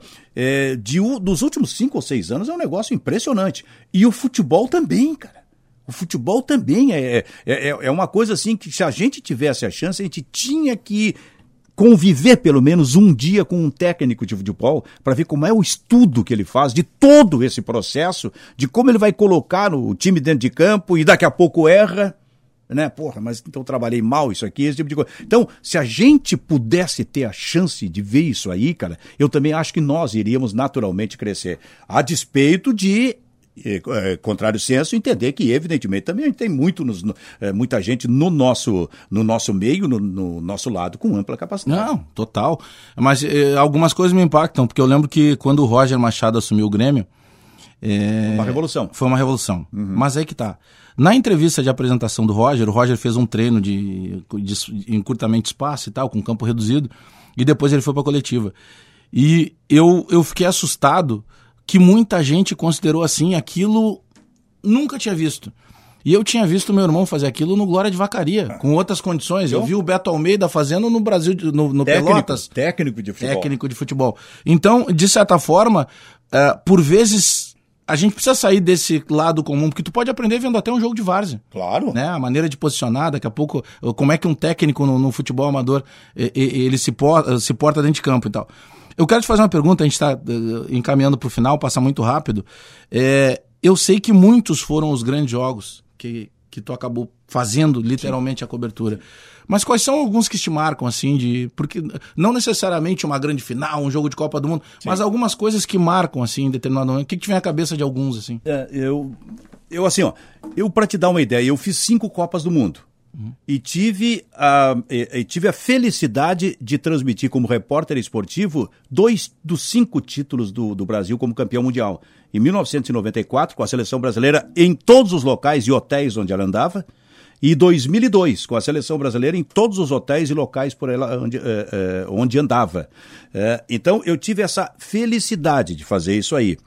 de, dos últimos cinco ou seis anos é um negócio impressionante. E o futebol também, cara. O futebol também é, é, é uma coisa assim que se a gente tivesse a chance, a gente tinha que conviver pelo menos um dia com um técnico de futebol para ver como é o estudo que ele faz de todo esse processo, de como ele vai colocar o time dentro de campo e daqui a pouco erra, né? Porra, mas então trabalhei mal isso aqui, esse tipo de coisa. Então, se a gente pudesse ter a chance de ver isso aí, cara, eu também acho que nós iríamos naturalmente crescer, a despeito de contrário senso, entender que, evidentemente, também a gente tem muito nos, é, muita gente no nosso, no nosso meio, no, no, nosso lado, com ampla capacidade. Não, total. Mas é, algumas coisas me impactam, porque eu lembro que quando o Roger Machado assumiu o Grêmio. É, uma revolução. Foi uma revolução. Uhum. Mas aí que tá. Na entrevista de apresentação do Roger, o Roger fez um treino de, de encurtamento de espaço e tal, com campo reduzido, e depois ele foi para a coletiva. E eu, eu fiquei assustado que muita gente considerou assim, aquilo nunca tinha visto. E eu tinha visto meu irmão fazer aquilo no Glória de Vacaria, com outras condições. Eu, vi o Beto Almeida fazendo no Brasil, no, no técnico, Pelotas. Técnico de futebol. Técnico de futebol. Então, de certa forma, uh, por vezes a gente precisa sair desse lado comum, porque tu pode aprender vendo até um jogo de várzea. Claro. Né? A maneira de posicionar, daqui a pouco, como é que um técnico no, no futebol amador ele se, porta, se porta dentro de campo e tal. Eu quero te fazer uma pergunta, a gente está uh, eh, encaminhando para o final, passa muito rápido. É, eu sei que muitos foram os grandes jogos que, que tu acabou fazendo literalmente Sim. a cobertura. Mas quais são alguns que te marcam, assim, de. Porque não necessariamente uma grande final, um jogo de Copa do Mundo, Sim. mas algumas coisas que marcam, assim, em determinado momento. O que, que te vem à cabeça de alguns, assim? É, eu. Eu, assim, ó, eu, para te dar uma ideia, eu fiz cinco Copas do Mundo. Uhum. E, tive a, e, e, tive a felicidade de transmitir como repórter esportivo dois dos cinco títulos do, do Brasil como campeão mundial. Em 1994, com a seleção brasileira em todos os locais e hotéis onde ela andava, e 2002, com a seleção brasileira em todos os hotéis e locais por ela onde, eh, eh, onde andava. Eh, então, eu tive essa felicidade de fazer isso aí.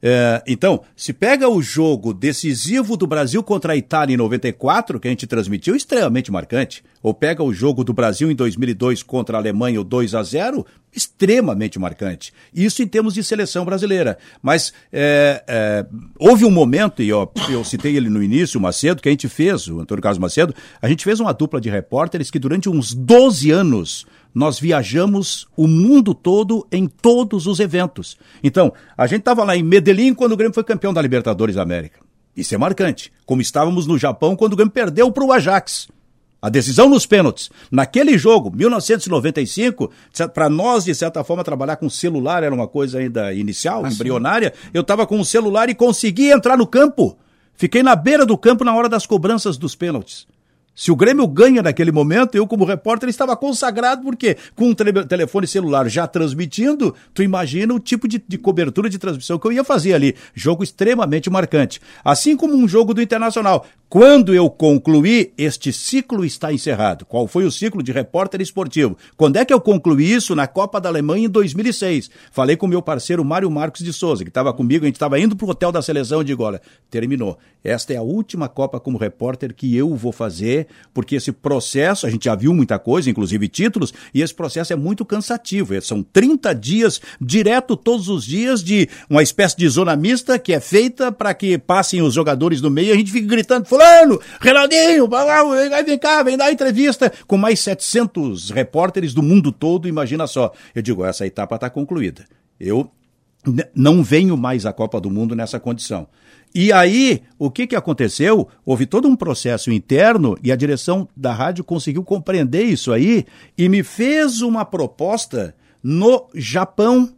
É, então, se pega o jogo decisivo do Brasil contra a Itália em 94, que a gente transmitiu, extremamente marcante, ou pega o jogo do Brasil em 2002 contra a Alemanha, o 2 a 0 extremamente marcante. Isso em termos de seleção brasileira. Mas é, é, houve um momento, e eu, eu citei ele no início, o Macedo, que a gente fez, o Antônio Carlos Macedo, a gente fez uma dupla de repórteres que durante uns 12 anos nós viajamos o mundo todo em todos os eventos. Então, a gente estava lá em Medellín quando o Grêmio foi campeão da Libertadores da América. Isso é marcante. Como estávamos no Japão quando o Grêmio perdeu para o Ajax. A decisão nos pênaltis. Naquele jogo, 1995, para nós, de certa forma, trabalhar com celular era uma coisa ainda inicial, embrionária. Eu estava com o celular e consegui entrar no campo. Fiquei na beira do campo na hora das cobranças dos pênaltis. Se o Grêmio ganha naquele momento, eu, como repórter, estava consagrado, porque com um telefone celular já transmitindo, tu imagina o tipo de, de, cobertura de transmissão que eu ia fazer ali. Jogo extremamente marcante. Assim como um jogo do Internacional. Quando eu concluí, este ciclo está encerrado. Qual foi o ciclo de repórter esportivo? Quando é que eu concluí isso? Na Copa da Alemanha em 2006. Falei com meu parceiro Mário Marcos de Souza, que estava comigo, a gente estava indo para o hotel da seleção de Gola. Terminou. Esta é a última Copa como repórter que eu vou fazer, porque esse processo, a gente já viu muita coisa, inclusive títulos, e esse processo é muito cansativo. São 30 dias direto todos os dias de uma espécie de zona mista que é feita para que passem os jogadores no meio e a gente fica gritando fulano, Renaldinho, vem cá, vem dar entrevista, com mais 700 repórteres do mundo todo, imagina só. Eu digo, essa etapa está concluída. Eu não venho mais à Copa do Mundo nessa condição. E aí, o que, que aconteceu? Houve todo um processo interno e a direção da rádio conseguiu compreender isso aí e me fez uma proposta no Japão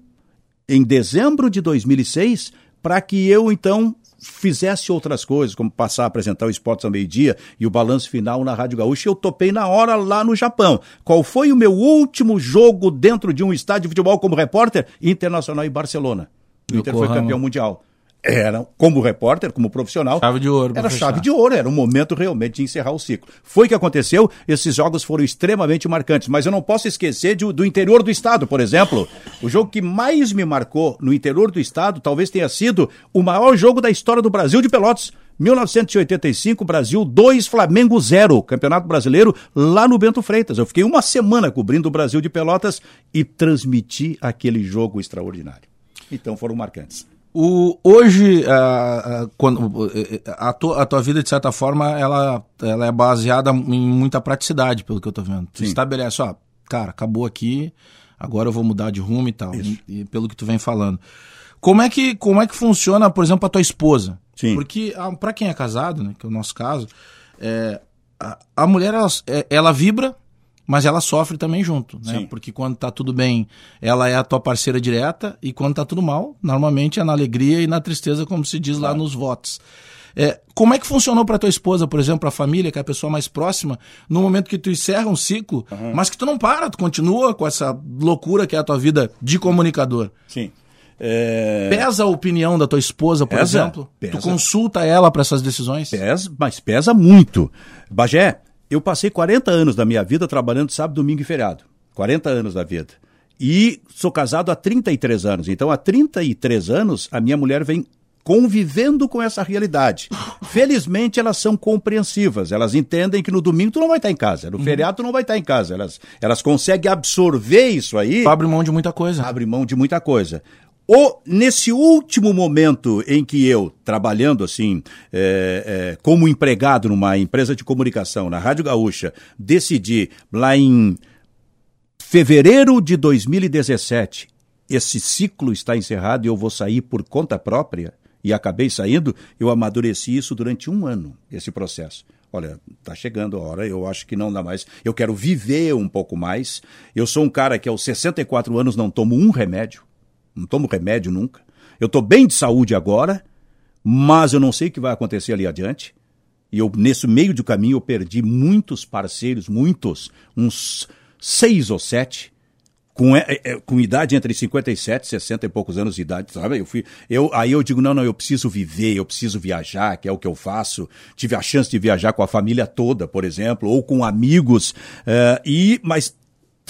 em dezembro de 2006 para que eu então fizesse outras coisas, como passar a apresentar o Esportes ao meio-dia e o balanço final na Rádio Gaúcha, eu topei na hora lá no Japão. Qual foi o meu último jogo dentro de um estádio de futebol como repórter? Internacional em Barcelona. O Inter foi campeão mundial era, como repórter, como profissional, chave de ouro era fechar. chave de ouro, era o momento realmente de encerrar o ciclo. Foi o que aconteceu, esses jogos foram extremamente marcantes, mas eu não posso esquecer de, do interior do estado, por exemplo. O jogo que mais me marcou no interior do estado talvez tenha sido o maior jogo da história do Brasil de Pelotas. 1985, Brasil 2, Flamengo 0, Campeonato Brasileiro, lá no Bento Freitas. Eu fiquei uma semana cobrindo o Brasil de Pelotas e transmiti aquele jogo extraordinário. Então foram marcantes. O, hoje, a, a, quando, a, tua, a tua vida, de certa forma, ela, ela é baseada em muita praticidade, pelo que eu tô vendo. Tu estabelece, ó, cara, acabou aqui, agora eu vou mudar de rumo e tal. E, e, pelo que tu vem falando. Como é que, como é que funciona, por exemplo, a tua esposa? Sim. Porque, para quem é casado, né, que é o nosso caso, é, a, a mulher, ela, é, ela vibra mas ela sofre também junto, né? Sim. Porque quando tá tudo bem, ela é a tua parceira direta, e quando tá tudo mal, normalmente é na alegria e na tristeza, como se diz claro. lá nos votos. É, como é que funcionou para tua esposa, por exemplo, a família, que é a pessoa mais próxima, no momento que tu encerra um ciclo, uhum. mas que tu não para, tu continua com essa loucura que é a tua vida de comunicador? Sim. É... Pesa a opinião da tua esposa, por pesa, exemplo? Pesa. Tu consulta ela para essas decisões? Pesa, mas pesa muito. Bagé, eu passei 40 anos da minha vida trabalhando sábado, domingo e feriado. 40 anos da vida. E sou casado há 33 anos. Então, há 33 anos, a minha mulher vem convivendo com essa realidade. Felizmente, elas são compreensivas. Elas entendem que no domingo tu não vai estar em casa, no uhum. feriado tu não vai estar em casa. Elas, elas conseguem absorver isso aí. Abre mão de muita coisa. Abre mão de muita coisa. Ou nesse último momento em que eu, trabalhando assim, é, é, como empregado numa empresa de comunicação, na Rádio Gaúcha, decidi lá em fevereiro de 2017, esse ciclo está encerrado e eu vou sair por conta própria, e acabei saindo, eu amadureci isso durante um ano, esse processo. Olha, tá chegando a hora, eu acho que não dá mais. Eu quero viver um pouco mais. Eu sou um cara que aos 64 anos não tomo um remédio não tomo remédio nunca. Eu estou bem de saúde agora, mas eu não sei o que vai acontecer ali adiante. E eu, nesse meio do caminho, eu perdi muitos parceiros, muitos, uns seis ou sete, com, é, é, com idade entre 57 e 60 e poucos anos de idade, sabe? Eu fui, eu, aí eu digo, não, não, eu preciso viver, eu preciso viajar, que é o que eu faço. Tive a chance de viajar com a família toda, por exemplo, ou com amigos, uh, e, mas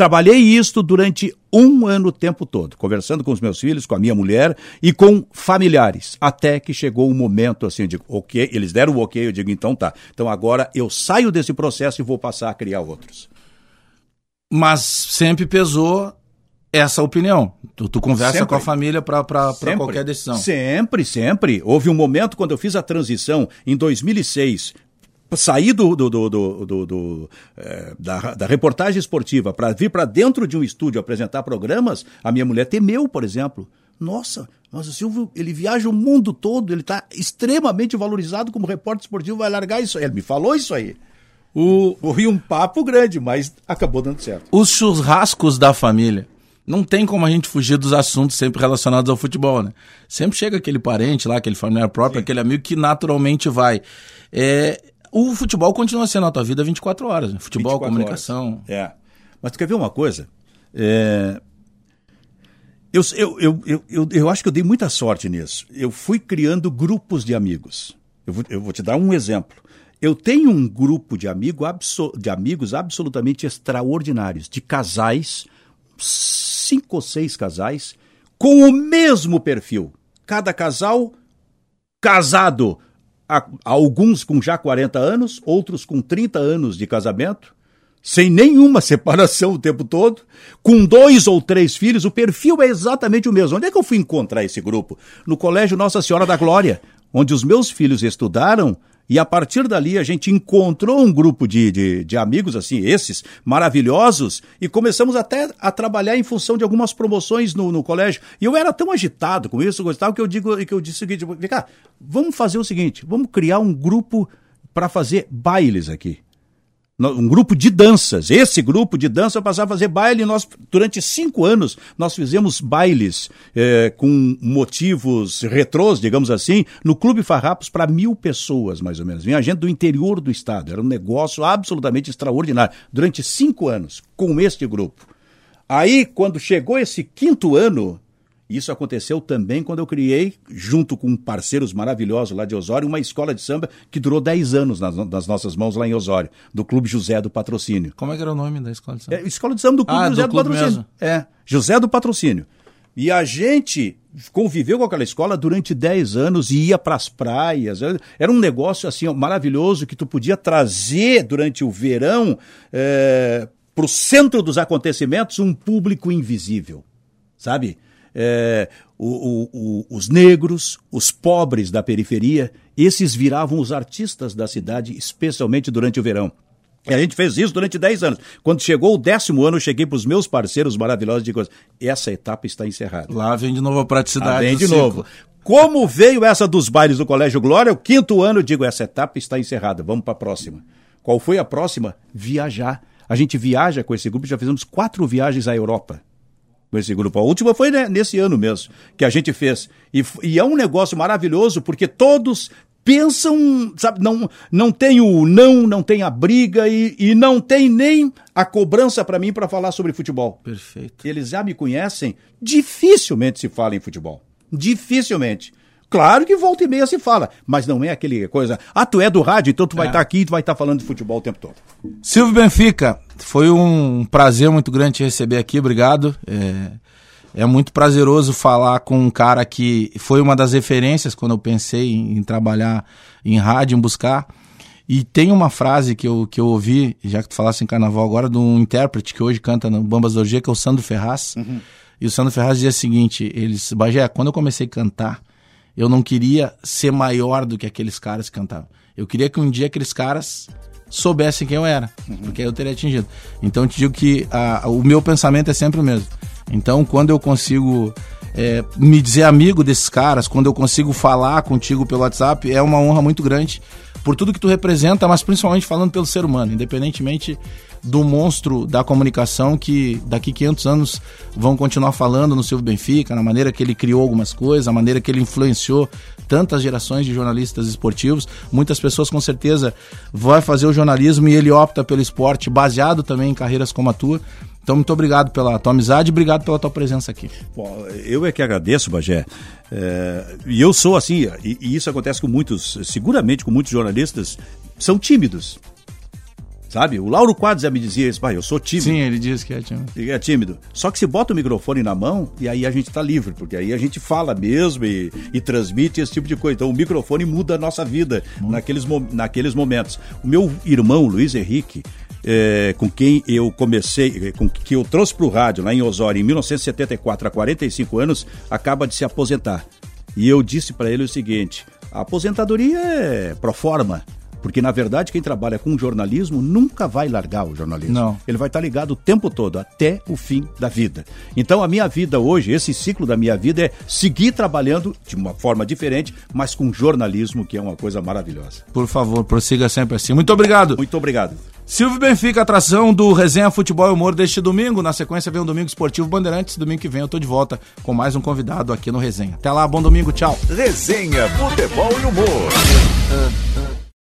Trabalhei isto durante um ano o tempo todo, conversando com os meus filhos, com a minha mulher e com familiares, até que chegou o um momento assim, de ok, eles deram o ok, eu digo, então tá. Então agora eu saio desse processo e vou passar a criar outros. Mas sempre pesou essa opinião. Tu, tu conversa sempre. com a família para qualquer decisão. Sempre, sempre. Houve um momento quando eu fiz a transição em 2006 sair do, do, do, do, é, da, da, reportagem esportiva para vir para dentro de um estúdio apresentar programas, a minha mulher temeu, por exemplo. Nossa, mas o Silvio, ele viaja o mundo todo, ele está extremamente valorizado como repórter esportivo, vai largar isso aí. Ele me falou isso aí. O... Corri um papo grande, mas acabou dando certo. Os churrascos da família. Não tem como a gente fugir dos assuntos sempre relacionados ao futebol, né? Sempre chega aquele parente lá, aquele familiar próprio, Sim. aquele amigo que naturalmente vai. É, o futebol continua sendo a tua vida 24 horas. Né? Futebol, comunicação. Horas. É. Mas tu quer ver uma coisa? É... Eu, eu, eu, eu, eu, eu acho que eu dei muita sorte nisso. Eu fui criando grupos de amigos. Eu vou, eu vou te dar um exemplo. Eu tenho um grupo de, amigo, de amigos absolutamente extraordinários, de casais, cinco ou seis casais, com o mesmo perfil. Cada casal casado, alguns com já 40 anos, outros com 30 anos de casamento, sem nenhuma separação o tempo todo, com dois ou três filhos, o perfil é exatamente o mesmo. Onde é que eu fui encontrar esse grupo? No Colégio Nossa Senhora da Glória, onde os meus filhos estudaram e a partir dali a gente encontrou um grupo de, de, de, amigos, assim, esses, maravilhosos, e começamos até a trabalhar em função de algumas promoções no, no colégio. E eu era tão agitado com isso, gostava, que eu digo que eu disse o seguinte: vem cá, vamos fazer o seguinte, vamos criar um grupo para fazer bailes aqui um grupo de danças. Esse grupo de dança passava a fazer baile. Nós, durante cinco anos, nós fizemos bailes é, com motivos retrôs, digamos assim, no Clube Farrapos para mil pessoas, mais ou menos. Vinha gente do interior do estado. Era um negócio absolutamente extraordinário. Durante cinco anos, com este grupo. Aí, quando chegou esse quinto ano, isso aconteceu também quando eu criei, junto com parceiros maravilhosos lá de Osório, uma escola de samba que durou 10 anos nas, nas nossas mãos lá em Osório, do Clube José do Patrocínio. Como é que era o nome da escola de samba? É, escola de samba do Clube ah, José do, do Patrocínio. Mesmo. É, José do Patrocínio. E a gente conviveu com aquela escola durante 10 anos e ia para as praias. Era um negócio assim maravilhoso que tu podia trazer durante o verão é, para o centro dos acontecimentos um público invisível, sabe? É, o, o, o, os negros, os pobres da periferia, esses viravam os artistas da cidade, especialmente durante o verão. E a gente fez isso durante 10 anos. Quando chegou o décimo ano, eu cheguei para os meus parceiros maravilhosos e digo: essa etapa está encerrada. Lá vem de novo a praticidade. Lá vem de ciclo. novo. Como veio essa dos bailes do Colégio Glória, o quinto ano, eu digo: essa etapa está encerrada, vamos para a próxima. Qual foi a próxima? Viajar. A gente viaja com esse grupo, já fizemos quatro viagens à Europa com esse grupo. A última foi né, nesse ano mesmo que a gente fez. E, e, é um negócio maravilhoso porque todos pensam, sabe, não, não tem o não, não tem a briga e, e não tem nem a cobrança para mim para falar sobre futebol. Perfeito. Eles já me conhecem, dificilmente se fala em futebol. Dificilmente. Claro que volta e meia se fala, mas não é aquele coisa. Ah, tu é do rádio, então tu vai estar é. tá aqui e tu vai estar tá falando de futebol o tempo todo. Silvio Benfica, foi um prazer muito grande te receber aqui, obrigado. É, é muito prazeroso falar com um cara que foi uma das referências quando eu pensei em, em trabalhar em rádio, em buscar. E tem uma frase que eu, que eu ouvi, já que tu falasse em carnaval agora, de um intérprete que hoje canta no Bambas do Orgia, que é o Sandro Ferraz. Uhum. E o Sandro Ferraz dizia o seguinte: eles, Bagé, quando eu comecei a cantar, eu não queria ser maior do que aqueles caras que cantavam. Eu queria que um dia aqueles caras soubessem quem eu era, uhum. porque eu teria atingido. Então eu te digo que a, o meu pensamento é sempre o mesmo. Então quando eu consigo é, me dizer amigo desses caras, quando eu consigo falar contigo pelo WhatsApp, é uma honra muito grande por tudo que tu representa, mas principalmente falando pelo ser humano, independentemente do monstro da comunicação que daqui 500 anos vão continuar falando no Silvio Benfica, na maneira que ele criou algumas coisas, a maneira que ele influenciou tantas gerações de jornalistas esportivos. Muitas pessoas com certeza vão fazer o jornalismo e ele opta pelo esporte baseado também em carreiras como a tua. Então, muito obrigado pela tua amizade e obrigado pela tua presença aqui. Bom, eu é que agradeço, Bagé. É, e eu sou assim, e, e, isso acontece com muitos, seguramente com muitos jornalistas, são tímidos. Sabe? O Lauro Quadros já me dizia isso, pai, eu sou tímido. Sim, ele diz que é tímido. Ele é tímido. Só que se bota o microfone na mão e aí a gente tá livre, porque aí a gente fala mesmo e, e transmite esse tipo de coisa. Então o microfone muda a nossa vida naqueles, naqueles momentos. O meu irmão, Luiz Henrique, é, com quem eu comecei, com que eu trouxe para o rádio lá em Osório em 1974, há 45 anos, acaba de se aposentar. E eu disse para ele o seguinte: a aposentadoria é pro forma Porque, na verdade, quem trabalha com jornalismo nunca vai largar o jornalismo. Não. Ele vai estar ligado o tempo todo, até o fim da vida. Então, a minha vida hoje, esse ciclo da minha vida é seguir trabalhando de uma forma diferente, mas com jornalismo, que é uma coisa maravilhosa. Por favor, prossiga sempre assim. Muito obrigado. Muito obrigado. Silvio Benfica, atração do Resenha Futebol e Humor deste domingo. Na sequência vem o Domingo Esportivo Bandeirantes. Domingo que vem eu tô de volta com mais um convidado aqui no Resenha. Até lá, bom domingo, tchau. Resenha Futebol e Humor.